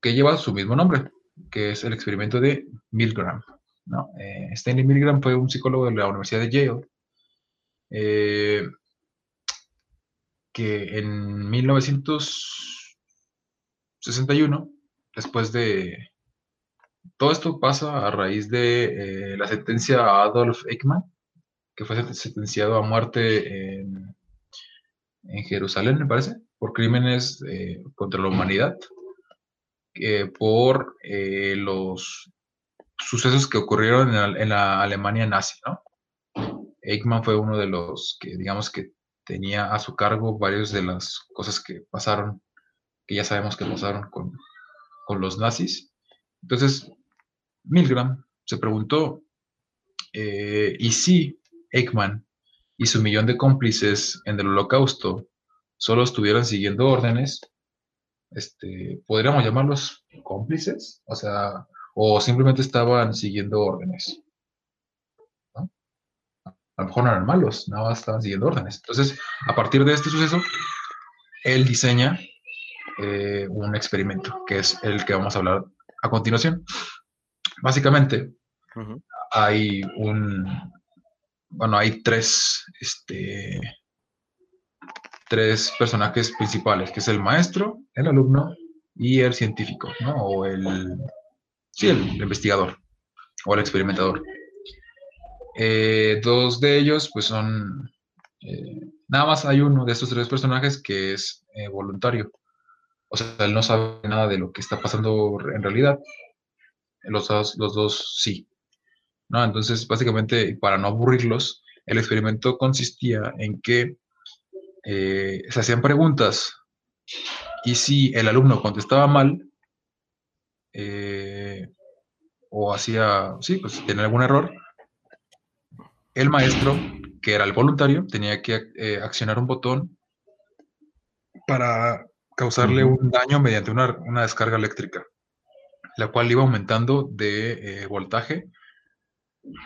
que lleva su mismo nombre, que es el experimento de Milgram. ¿no? Eh, Stanley Milgram fue un psicólogo de la Universidad de Yale eh, que en 1961, después de... Todo esto pasa a raíz de eh, la sentencia a Adolf Eichmann, que fue sen- sentenciado a muerte en, en Jerusalén, me parece, por crímenes eh, contra la humanidad, eh, por eh, los sucesos que ocurrieron en la, en la Alemania nazi, ¿no? Eichmann fue uno de los que, digamos, que tenía a su cargo varias de las cosas que pasaron, que ya sabemos que pasaron con, con los nazis. Entonces, Milgram se preguntó, eh, ¿y si Eichmann y su millón de cómplices en el holocausto solo estuvieran siguiendo órdenes? Este, ¿Podríamos llamarlos cómplices? O sea, o simplemente estaban siguiendo órdenes. a lo mejor no eran malos, nada más estaban siguiendo órdenes. Entonces, a partir de este suceso, él diseña eh, un experimento, que es el que vamos a hablar a continuación. Básicamente, hay un, bueno, hay tres, este, tres personajes principales, que es el maestro, el alumno y el científico, ¿no? O el, sí, el investigador o el experimentador. Eh, dos de ellos, pues son, eh, nada más hay uno de estos tres personajes que es eh, voluntario. O sea, él no sabe nada de lo que está pasando en realidad. Los dos, los dos sí. ¿No? Entonces, básicamente, para no aburrirlos, el experimento consistía en que se hacían preguntas y si el alumno contestaba mal, o hacía, sí, pues tenía algún error, el maestro, que era el voluntario, tenía que eh, accionar un botón para causarle un daño mediante una, descarga eléctrica, la cual iba aumentando de eh, voltaje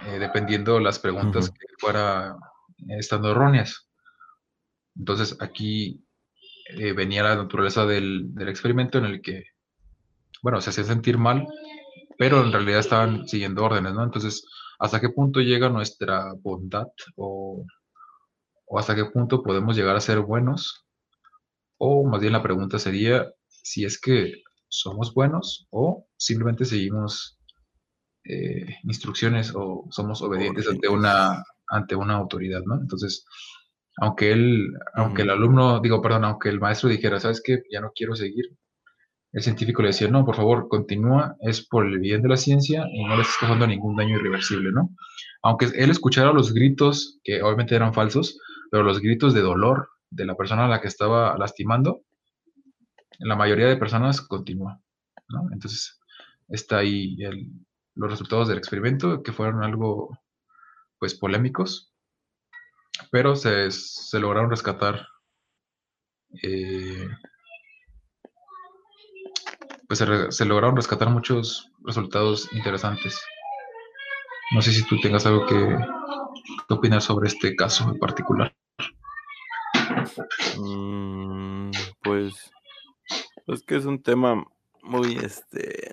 eh, dependiendo las preguntas que fuera estando erróneas. Entonces aquí venía la naturaleza del, del, experimento en el que, bueno, se hacía sentir mal pero en realidad estaban siguiendo órdenes, ¿no? Entonces, ¿hasta qué punto llega nuestra bondad o, hasta qué punto podemos llegar a ser buenos? O más bien la pregunta sería si es que somos buenos o simplemente seguimos eh, instrucciones o somos obedientes ante una, ante una autoridad, ¿no? Entonces, aunque él, aunque el alumno, digo, perdón, aunque el maestro dijera, ¿sabes qué? Ya no quiero seguir, el científico le decía, no, por favor, continúa, es por el bien de la ciencia y no le estás causando ningún daño irreversible, ¿no? Aunque él escuchara los gritos, que obviamente eran falsos, pero los gritos de dolor de la persona a la que estaba lastimando, la mayoría de personas continúa, ¿no? Entonces, está ahí los resultados del experimento, que fueron algo, pues, polémicos, pero se, lograron rescatar eh, pues se, lograron rescatar muchos resultados interesantes. No sé si tú tengas algo que, opinar sobre este caso en particular. Mm, pues, pues que es un tema muy, este,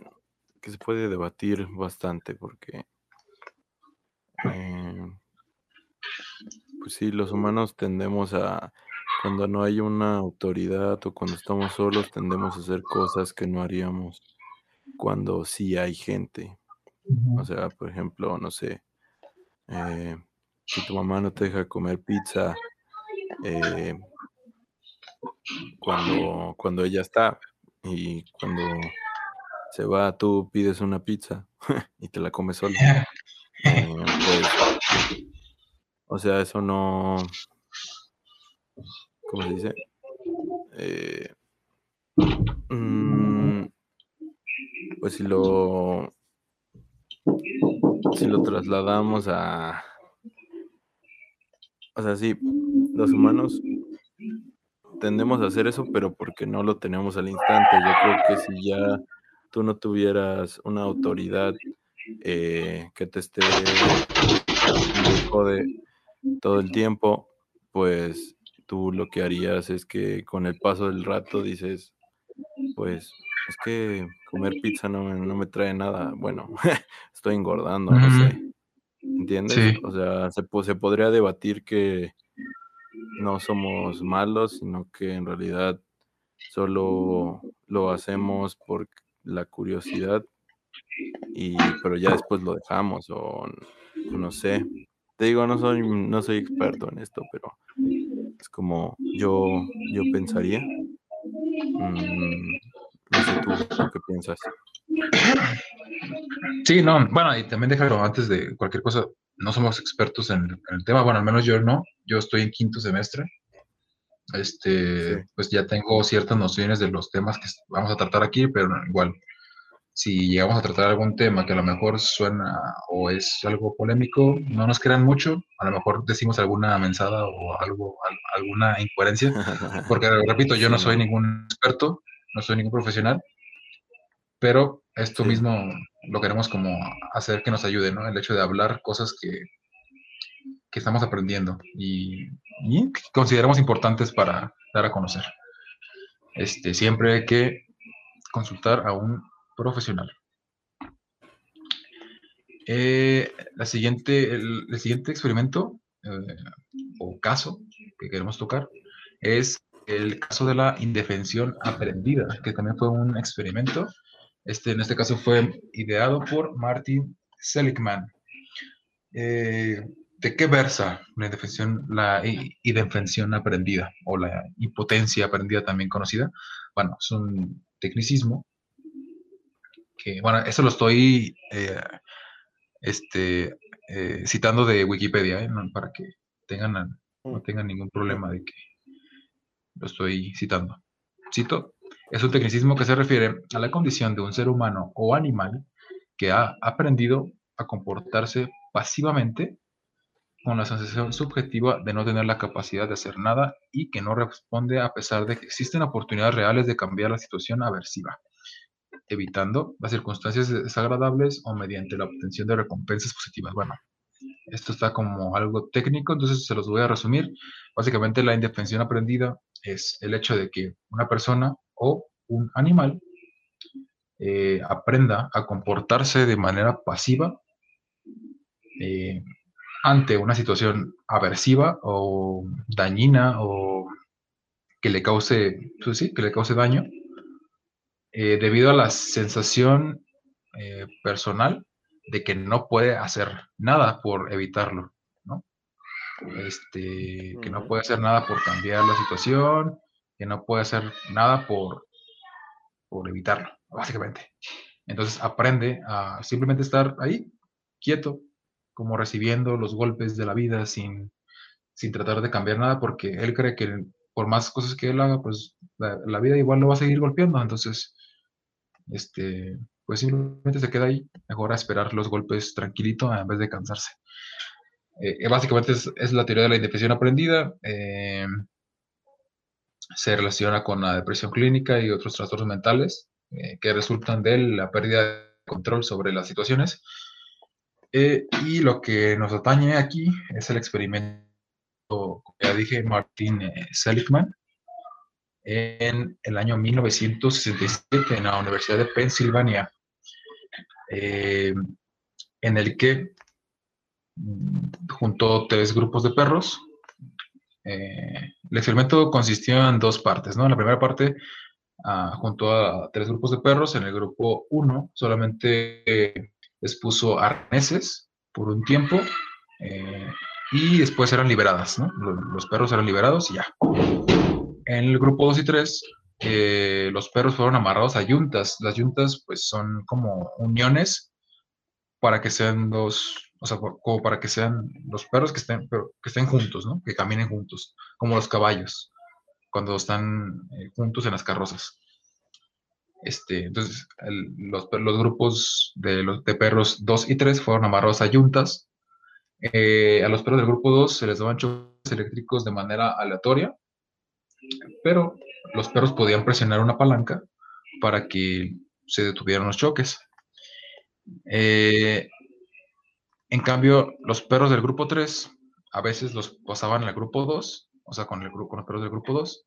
que se puede debatir bastante porque, eh, pues sí, los humanos tendemos a cuando no hay una autoridad o cuando estamos solos, tendemos a hacer cosas que no haríamos cuando sí hay gente. O sea, por ejemplo, no sé, eh, si tu mamá no te deja comer pizza eh, cuando, cuando ella está y cuando se va, tú pides una pizza y te la comes solo. Eh, pues, o sea, eso no, ¿cómo se dice? Eh, mm, pues si lo si lo trasladamos a o sea sí los humanos tendemos a hacer eso pero porque no lo tenemos al instante yo creo que si ya tú no tuvieras una autoridad eh, que te esté de todo el tiempo pues tú lo que harías es que con el paso del rato dices, pues es que comer pizza no, me trae nada, bueno, estoy engordando, no sé. ¿Entiendes? O sea, se, se podría debatir que no somos malos, sino que en realidad solo lo hacemos por la curiosidad y pero ya después lo dejamos o no sé. Te digo, no soy no soy experto en esto, pero es como yo, yo pensaría. Mm, no sé tú, ¿qué piensas? Sí, no, bueno, y también déjalo antes de cualquier cosa, no somos expertos en, el tema, bueno, al menos yo no, yo estoy en quinto semestre, este, pues ya tengo ciertas nociones de los temas que vamos a tratar aquí, pero igual si llegamos a tratar algún tema que a lo mejor suena o es algo polémico, no nos crean mucho, a lo mejor decimos alguna mensada o algo, alguna incoherencia, porque repito, yo no soy ningún experto, no soy ningún profesional, pero esto mismo lo queremos como hacer que nos ayude, ¿no? El hecho de hablar cosas que, que estamos aprendiendo y, y consideramos importantes para dar a conocer. Este, siempre hay que consultar a un profesional. Eh, la siguiente, el, siguiente experimento eh, o caso que queremos tocar es el caso de la indefensión aprendida, que también fue un experimento. Este, en este caso fue ideado por Martin Seligman. Eh, ¿De qué versa la indefensión, la indefensión aprendida o la impotencia aprendida también conocida? Bueno, es un tecnicismo que, bueno, eso lo estoy este, eh, citando de Wikipedia, ¿eh? para que tengan, no mm. tengan ningún problema de que lo estoy citando. Cito, es un tecnicismo que se refiere a la condición de un ser humano o animal que ha aprendido a comportarse pasivamente con la sensación subjetiva de no tener la capacidad de hacer nada y que no responde a pesar de que existen oportunidades reales de cambiar la situación aversiva evitando las circunstancias desagradables o mediante la obtención de recompensas positivas. Bueno, esto está como algo técnico, entonces se los voy a resumir. Básicamente la indefensión aprendida es el hecho de que una persona o un animal eh, aprenda a comportarse de manera pasiva eh, ante una situación aversiva o dañina o que le cause, pues sí, que le cause daño eh, debido a la sensación eh, personal de que no puede hacer nada por evitarlo, ¿no? Este, que no puede hacer nada por cambiar la situación, que no puede hacer nada por, por evitarlo, básicamente. Entonces aprende a simplemente estar ahí, quieto, como recibiendo los golpes de la vida sin, sin tratar de cambiar nada, porque él cree que por más cosas que él haga, pues la, la vida igual lo va a seguir golpeando. Entonces, este, pues simplemente se queda ahí, mejor a esperar los golpes tranquilito en vez de cansarse. Eh, eh, básicamente es, la teoría de la indefensión aprendida. Eh, se relaciona con la depresión clínica y otros trastornos mentales que resultan de la pérdida de control sobre las situaciones. Y lo que nos atañe aquí es el experimento, como ya dije, Martin Seligman, en el año 1967 en la Universidad de Pensilvania, eh, en el que mm, juntó tres grupos de perros. Eh, el experimento consistió en dos partes, ¿no? En la primera parte ah, juntó a tres grupos de perros. En el grupo 1 solamente les puso arneses por un tiempo eh, y después eran liberadas, ¿no? Los perros eran liberados y ya. En el grupo 2 y 3, eh, los perros fueron amarrados a yuntas. Las yuntas, pues, son como uniones para que sean dos, o sea, como para que sean los perros que estén, que estén juntos, ¿no? Que caminen juntos, como los caballos, cuando están eh, juntos en las carrozas. Este, entonces, los, grupos de, los, de perros 2 y 3 fueron amarrados a yuntas. Eh, a los perros del grupo 2 se les daban choques eléctricos de manera aleatoria pero los perros podían presionar una palanca para que se detuvieran los choques. Eh, en cambio, los perros del grupo 3 a veces los pasaban al grupo 2, o sea, con, el, con los perros del grupo 2.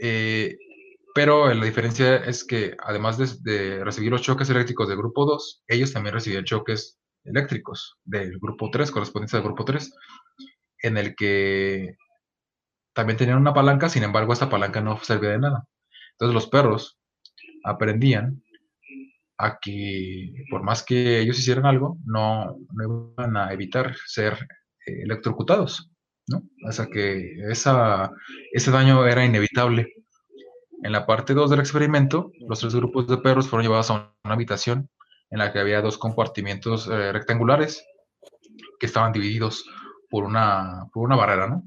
Eh, pero la diferencia es que además de, de, recibir los choques eléctricos del grupo 2, ellos también recibían choques eléctricos del grupo 3, correspondientes al grupo 3, en el que también tenían una palanca, sin embargo, esta palanca no servía de nada. Entonces los perros aprendían a que por más que ellos hicieran algo, no, iban a evitar ser eh, electrocutados, ¿no? O sea que esa, ese daño era inevitable. En la parte 2 del experimento, los tres grupos de perros fueron llevados a una habitación en la que había dos compartimientos eh, rectangulares que estaban divididos por una, por una barrera, ¿no?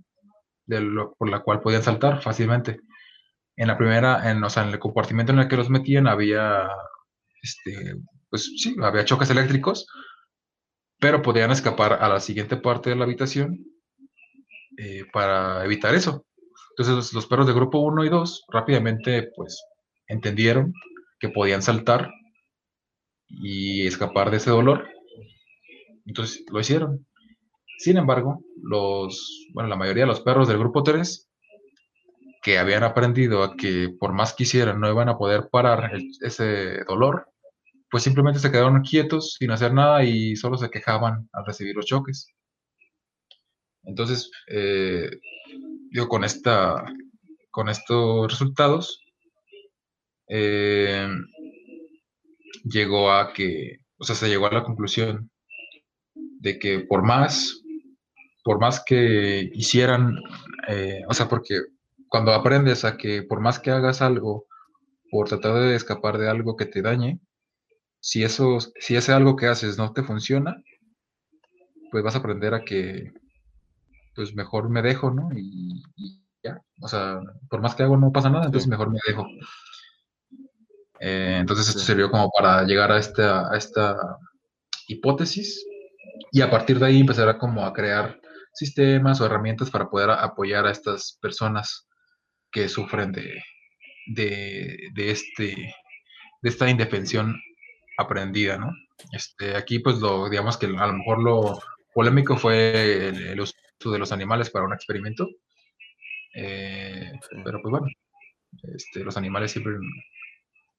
por la cual podían saltar fácilmente. En la primera, en, o sea, en el compartimento en el que los metían había, este, pues sí, había choques eléctricos, pero podían escapar a la siguiente parte de la habitación eh, para evitar eso. Entonces los, perros de grupo 1 y 2 rápidamente pues entendieron que podían saltar y escapar de ese dolor. Entonces lo hicieron. Sin embargo, los, bueno, la mayoría de los perros del grupo 3 que habían aprendido a que por más quisieran no iban a poder parar ese dolor, pues simplemente se quedaron quietos sin hacer nada y solo se quejaban al recibir los choques. Entonces, eh, digo, con, esta, con estos resultados, eh, llegó a que, o sea, se llegó a la conclusión de que por más, por más que hicieran, eh, o sea, porque cuando aprendes a que por más que hagas algo por tratar de escapar de algo que te dañe, si eso, si ese algo que haces no te funciona, pues vas a aprender a que, pues mejor me dejo, ¿no? Y, ya, o sea, por más que hago no pasa nada, entonces mejor me dejo. Eh, entonces esto sirvió como para llegar a esta, a esta hipótesis y a partir de ahí empezar a como a crear sistemas o herramientas para poder apoyar a estas personas que sufren de, de, este, de esta indefensión aprendida, ¿no? Este, aquí, pues, lo, digamos que a lo mejor lo polémico fue el, uso de los animales para un experimento. Eh, pero, pues, bueno, este, los animales siempre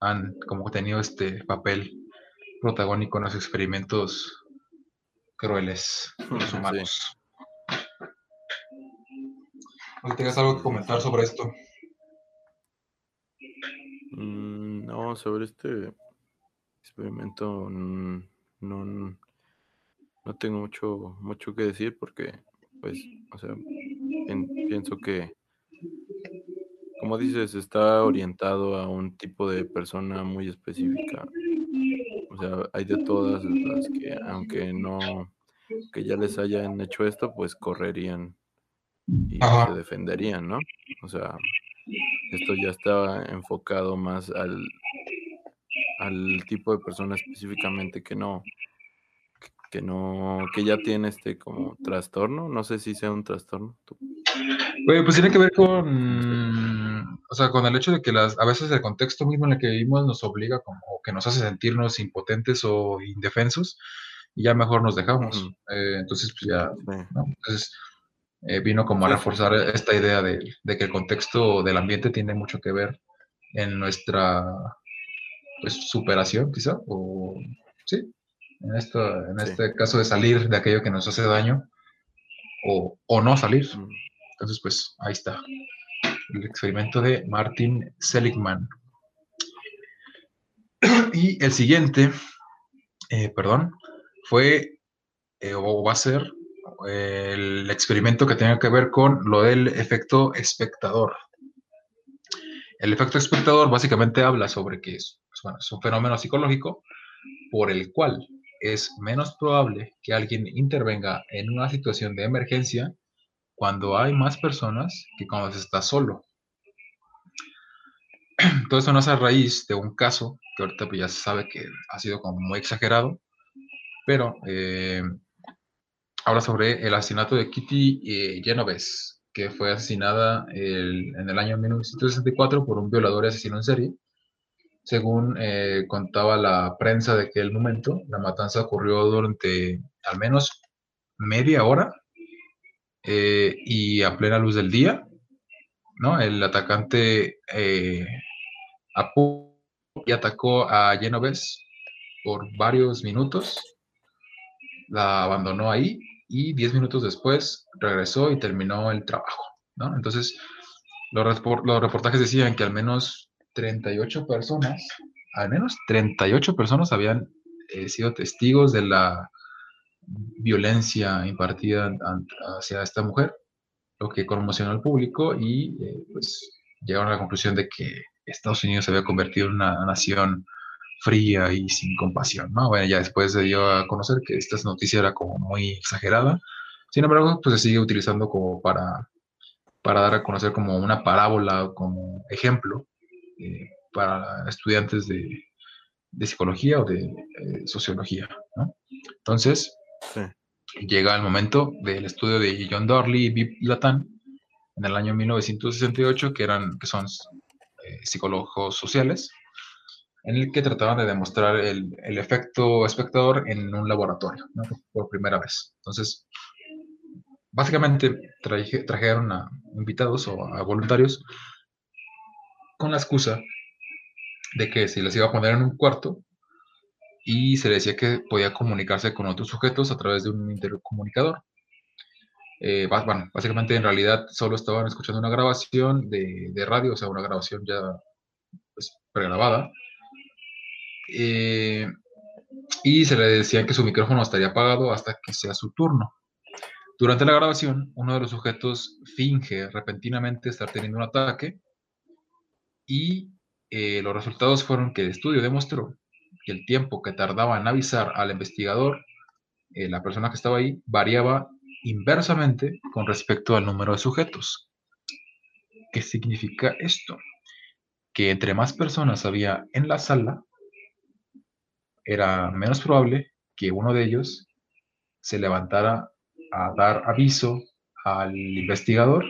han como tenido este papel protagónico en los experimentos crueles los humanos. ¿Tienes algo que comentar sobre esto? Mm, no, sobre este experimento no, no tengo mucho, mucho que decir porque, pues, o sea, pienso que, como dices, está orientado a un tipo de persona muy específica. O sea, hay de todas las que, aunque no, que ya les hayan hecho esto, pues correrían y se defenderían, ¿no? O sea, esto ya está enfocado más al, al tipo de persona específicamente que no, que no, que ya tiene este como trastorno, no sé si sea un trastorno. pues tiene que ver con, o sea, con el hecho de que las, a veces el contexto mismo en el que vivimos nos obliga como que nos hace sentirnos impotentes o indefensos y ya mejor nos dejamos. Eh, entonces, pues ya, entonces eh, vino como a reforzar esta idea de, que el contexto del ambiente tiene mucho que ver en nuestra pues, superación, quizá, o sí, en, esto, en este caso de salir de aquello que nos hace daño o, no salir. Entonces, pues ahí está, el experimento de Martin Seligman. Y el siguiente, eh, perdón, fue eh, o va a ser el experimento que tenga que ver con lo del efecto espectador. El efecto espectador básicamente habla sobre que es, pues es un fenómeno psicológico por el cual es menos probable que alguien intervenga en una situación de emergencia cuando hay más personas que cuando se está solo. Todo eso nace a raíz de un caso que ahorita pues ya se sabe que ha sido como muy exagerado, pero eh, habla sobre el asesinato de Kitty eh, Genovese, que fue asesinada en el año 1964 por un violador y asesino en serie. Según eh, contaba la prensa de aquel momento, la matanza ocurrió durante al menos media hora eh, y a plena luz del día. ¿no? El atacante y atacó a Genovese por varios minutos, la abandonó ahí y 10 minutos después regresó y terminó el trabajo, ¿no? Entonces, los reportajes decían que al menos 38 personas, al menos 38 personas habían eh, sido testigos de la violencia impartida hacia esta mujer, lo que conmocionó al público y eh, pues llegaron a la conclusión de que Estados Unidos se había convertido en una nación fría y sin compasión, ¿no? Bueno, ya después se dio a conocer que esta noticia era como muy exagerada, sin embargo, pues se sigue utilizando como para, para dar a conocer como una parábola, como ejemplo eh, para estudiantes de, de, psicología o de eh, sociología, ¿no? Entonces, llega el momento del estudio de John Dorley y Bip Latan en el año 1968, que, eran, que son eh, psicólogos sociales, en el que trataban de demostrar el, el efecto espectador en un laboratorio, ¿no? por primera vez. Entonces, básicamente trajeron a invitados o a voluntarios con la excusa de que se les iba a poner en un cuarto y se le decía que podía comunicarse con otros sujetos a través de un intercomunicador. Eh, bueno, básicamente en realidad solo estaban escuchando una grabación de, radio, o sea, una grabación ya pues, pregrabada. Eh, y se le decía que su micrófono estaría apagado hasta que sea su turno. Durante la grabación, uno de los sujetos finge repentinamente estar teniendo un ataque y eh, los resultados fueron que el estudio demostró que el tiempo que tardaba en avisar al investigador, eh, la persona que estaba ahí, variaba inversamente con respecto al número de sujetos. ¿Qué significa esto? Que entre más personas había en la sala, era menos probable que uno de ellos se levantara a dar aviso al investigador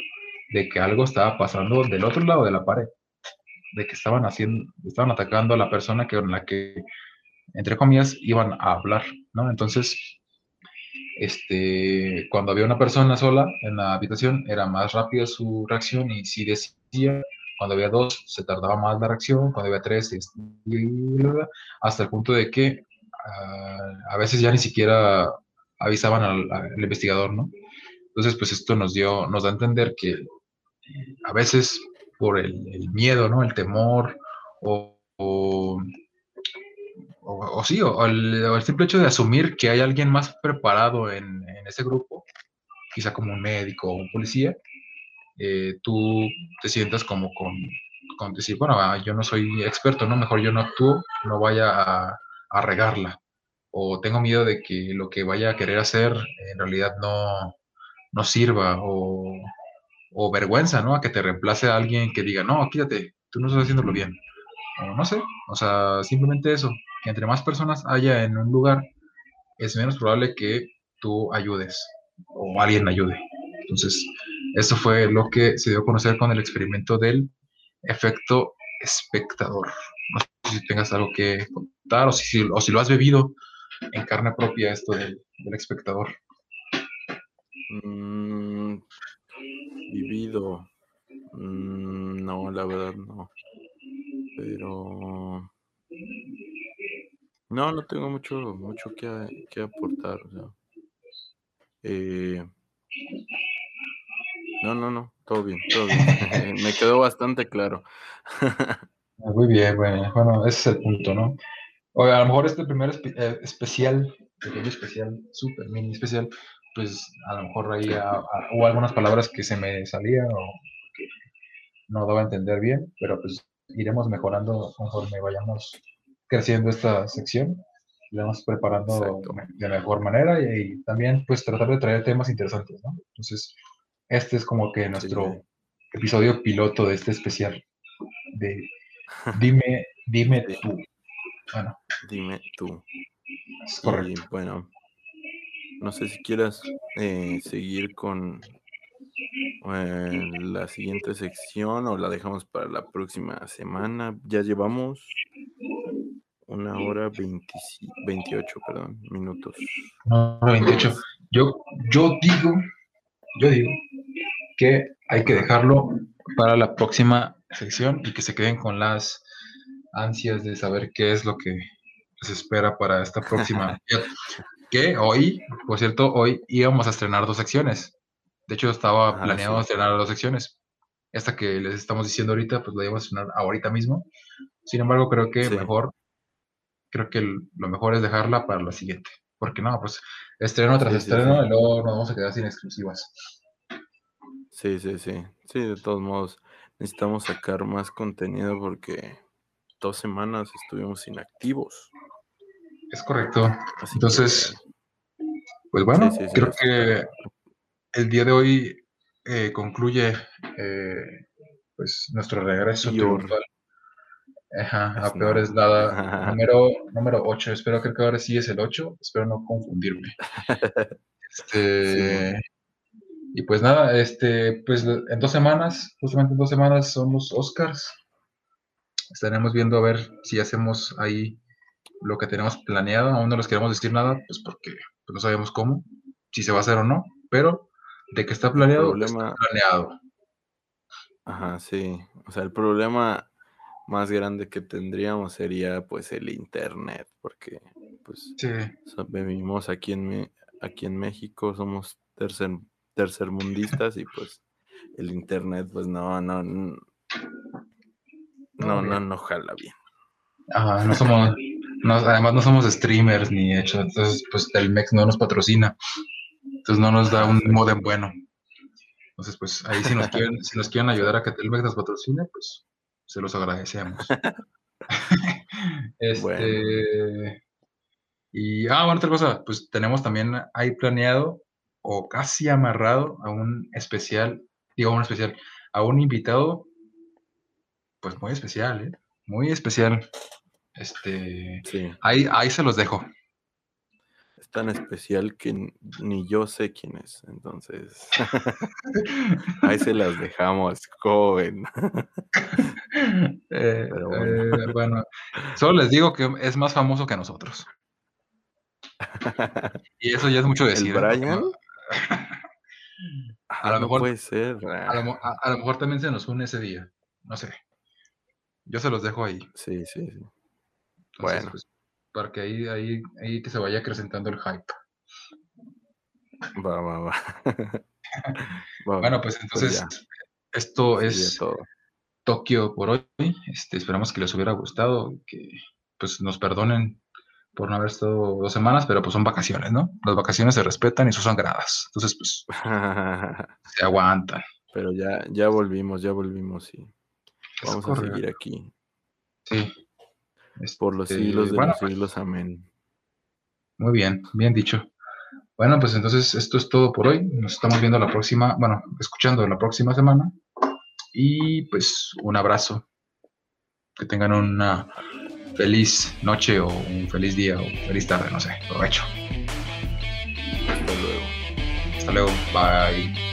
de que algo estaba pasando del otro lado de la pared, de que estaban haciendo, estaban atacando a la persona que, con la que, entre comillas, iban a hablar, ¿no? Entonces, este, cuando había una persona sola en la habitación, era más rápida su reacción y si decía, cuando había dos, se tardaba más la reacción, cuando había tres, hasta el punto de que ah, a veces ya ni siquiera avisaban al, investigador, ¿no? Entonces, pues esto nos dio, nos da a entender que a veces por el, miedo, ¿no? El temor o, o, sí, o el, simple hecho de asumir que hay alguien más preparado en, ese grupo, quizá como un médico o un policía, eh, tú te sientas como con, con, decir, bueno, ah, yo no soy experto, ¿no? Mejor yo no actúo, no vaya a, a regarla o tengo miedo de que lo que vaya a querer hacer en realidad no, no sirva o, o, vergüenza, ¿no? A que te reemplace a alguien que diga, no, quítate, tú no estás haciéndolo bien. O no sé, o sea, simplemente eso, que entre más personas haya en un lugar, es menos probable que tú ayudes o alguien ayude. Entonces, eso fue lo que se dio a conocer con el experimento del efecto espectador. No sé si tengas algo que contar o si, o si lo has bebido en carne propia esto del, espectador? Mm, vivido. Mm, no, la verdad no. Pero. No, no tengo mucho, mucho que, que aportar. Eh, no, no, no, todo bien, todo bien. Me quedó bastante claro. Muy bien, bueno, bueno, ese es el punto, ¿no? O a lo mejor este primer eh, especial, pequeño especial, súper mini especial, pues a lo mejor ahí hubo algunas palabras que se me salían o que no daba a entender bien, pero pues iremos mejorando conforme vayamos creciendo esta sección, iremos preparando de mejor manera y, también pues tratar de traer temas interesantes, ¿no? Entonces, este es como que nuestro episodio piloto de este especial de Dime, dime tú. Bueno. Dime tú. correcto. bueno, no sé si quieras eh, seguir con eh, la siguiente sección o la dejamos para la próxima semana. Ya llevamos una hora 28, perdón, minutos. Una hora 28. Yo, yo digo, yo digo que hay que dejarlo para la próxima sección y que se queden con las ansias de saber qué es lo que se espera para esta próxima. que hoy, por cierto, hoy íbamos a estrenar dos secciones. De hecho, estaba ah, planeado estrenar dos secciones. Esta que les estamos diciendo ahorita, pues la íbamos a estrenar ahorita mismo. Sin embargo, creo que mejor, creo que lo mejor es dejarla para la siguiente. Porque no, pues estreno tras estreno y luego nos vamos a quedar sin exclusivas. Sí, sí, sí. Sí, de todos modos, necesitamos sacar más contenido porque dos semanas estuvimos inactivos. Es correcto. Entonces, pues bueno, creo que el día de hoy eh, concluye eh, pues nuestro regreso triunfal. Ajá, a peor es dada. número, número 8. Espero que ahora sí es el 8. Espero no confundirme. Este, y pues nada, este, pues en dos semanas, justamente en dos semanas son los Oscars estaremos viendo a ver si hacemos ahí lo que tenemos planeado. Aún no les queremos decir nada, pues porque pues no sabemos cómo, si se va a hacer o no, pero De que está planeado, problema- está planeado. Ajá, sí. O sea, el problema más grande que tendríamos sería pues el internet, porque pues Sí. vivimos aquí en, aquí en México, somos tercer, tercermundistas y pues el internet pues no, no, no, no, no, no jala bien. Ajá, no somos, no, además no somos streamers ni hecho, entonces pues Telmex no nos patrocina, entonces no nos da un modem bueno. Entonces pues ahí si nos quieren, si nos quieren ayudar a que Telmex nos patrocine, pues se los agradecemos. este y ah, bueno, otra cosa, pues tenemos también ahí planeado o casi amarrado a un especial, digo un especial, a un invitado, pues muy especial, ¿eh? Muy especial. Este, Sí, ahí, ahí se los dejo. es tan especial que ni yo sé quién es, entonces ahí se las dejamos, joven. Eh, Pero bueno. eh, bueno, solo les digo que es más famoso que nosotros. Y eso ya es mucho ¿El decir. ¿eh? Brian? A lo no mejor- puede ser. A lo, a- a lo mejor también se nos une ese día. No sé. Yo se los dejo ahí. Sí, sí, sí. Entonces, Bueno. pues, para que ahí, ahí, ahí que se vaya acrecentando el hype. Va, va, va. Va, Bueno, va, pues entonces, ya, esto es todo. Tokio por hoy. Este, esperamos que les hubiera gustado, que pues nos perdonen por no haber estado dos semanas, pero pues son vacaciones, ¿no? Las vacaciones se respetan y son sagradas. Entonces, pues se aguantan. Pero ya, ya volvimos, ya volvimos y vamos a seguir aquí. Sí. Por los Este, siglos de bueno, los siglos, amén. Muy bien, bien dicho. Bueno, pues entonces esto es todo por hoy. Nos estamos viendo la próxima, bueno, escuchando la próxima semana. Y pues un abrazo. Que tengan una feliz noche o un feliz día o feliz tarde, no sé. Provecho. Hasta luego. Hasta luego. Bye.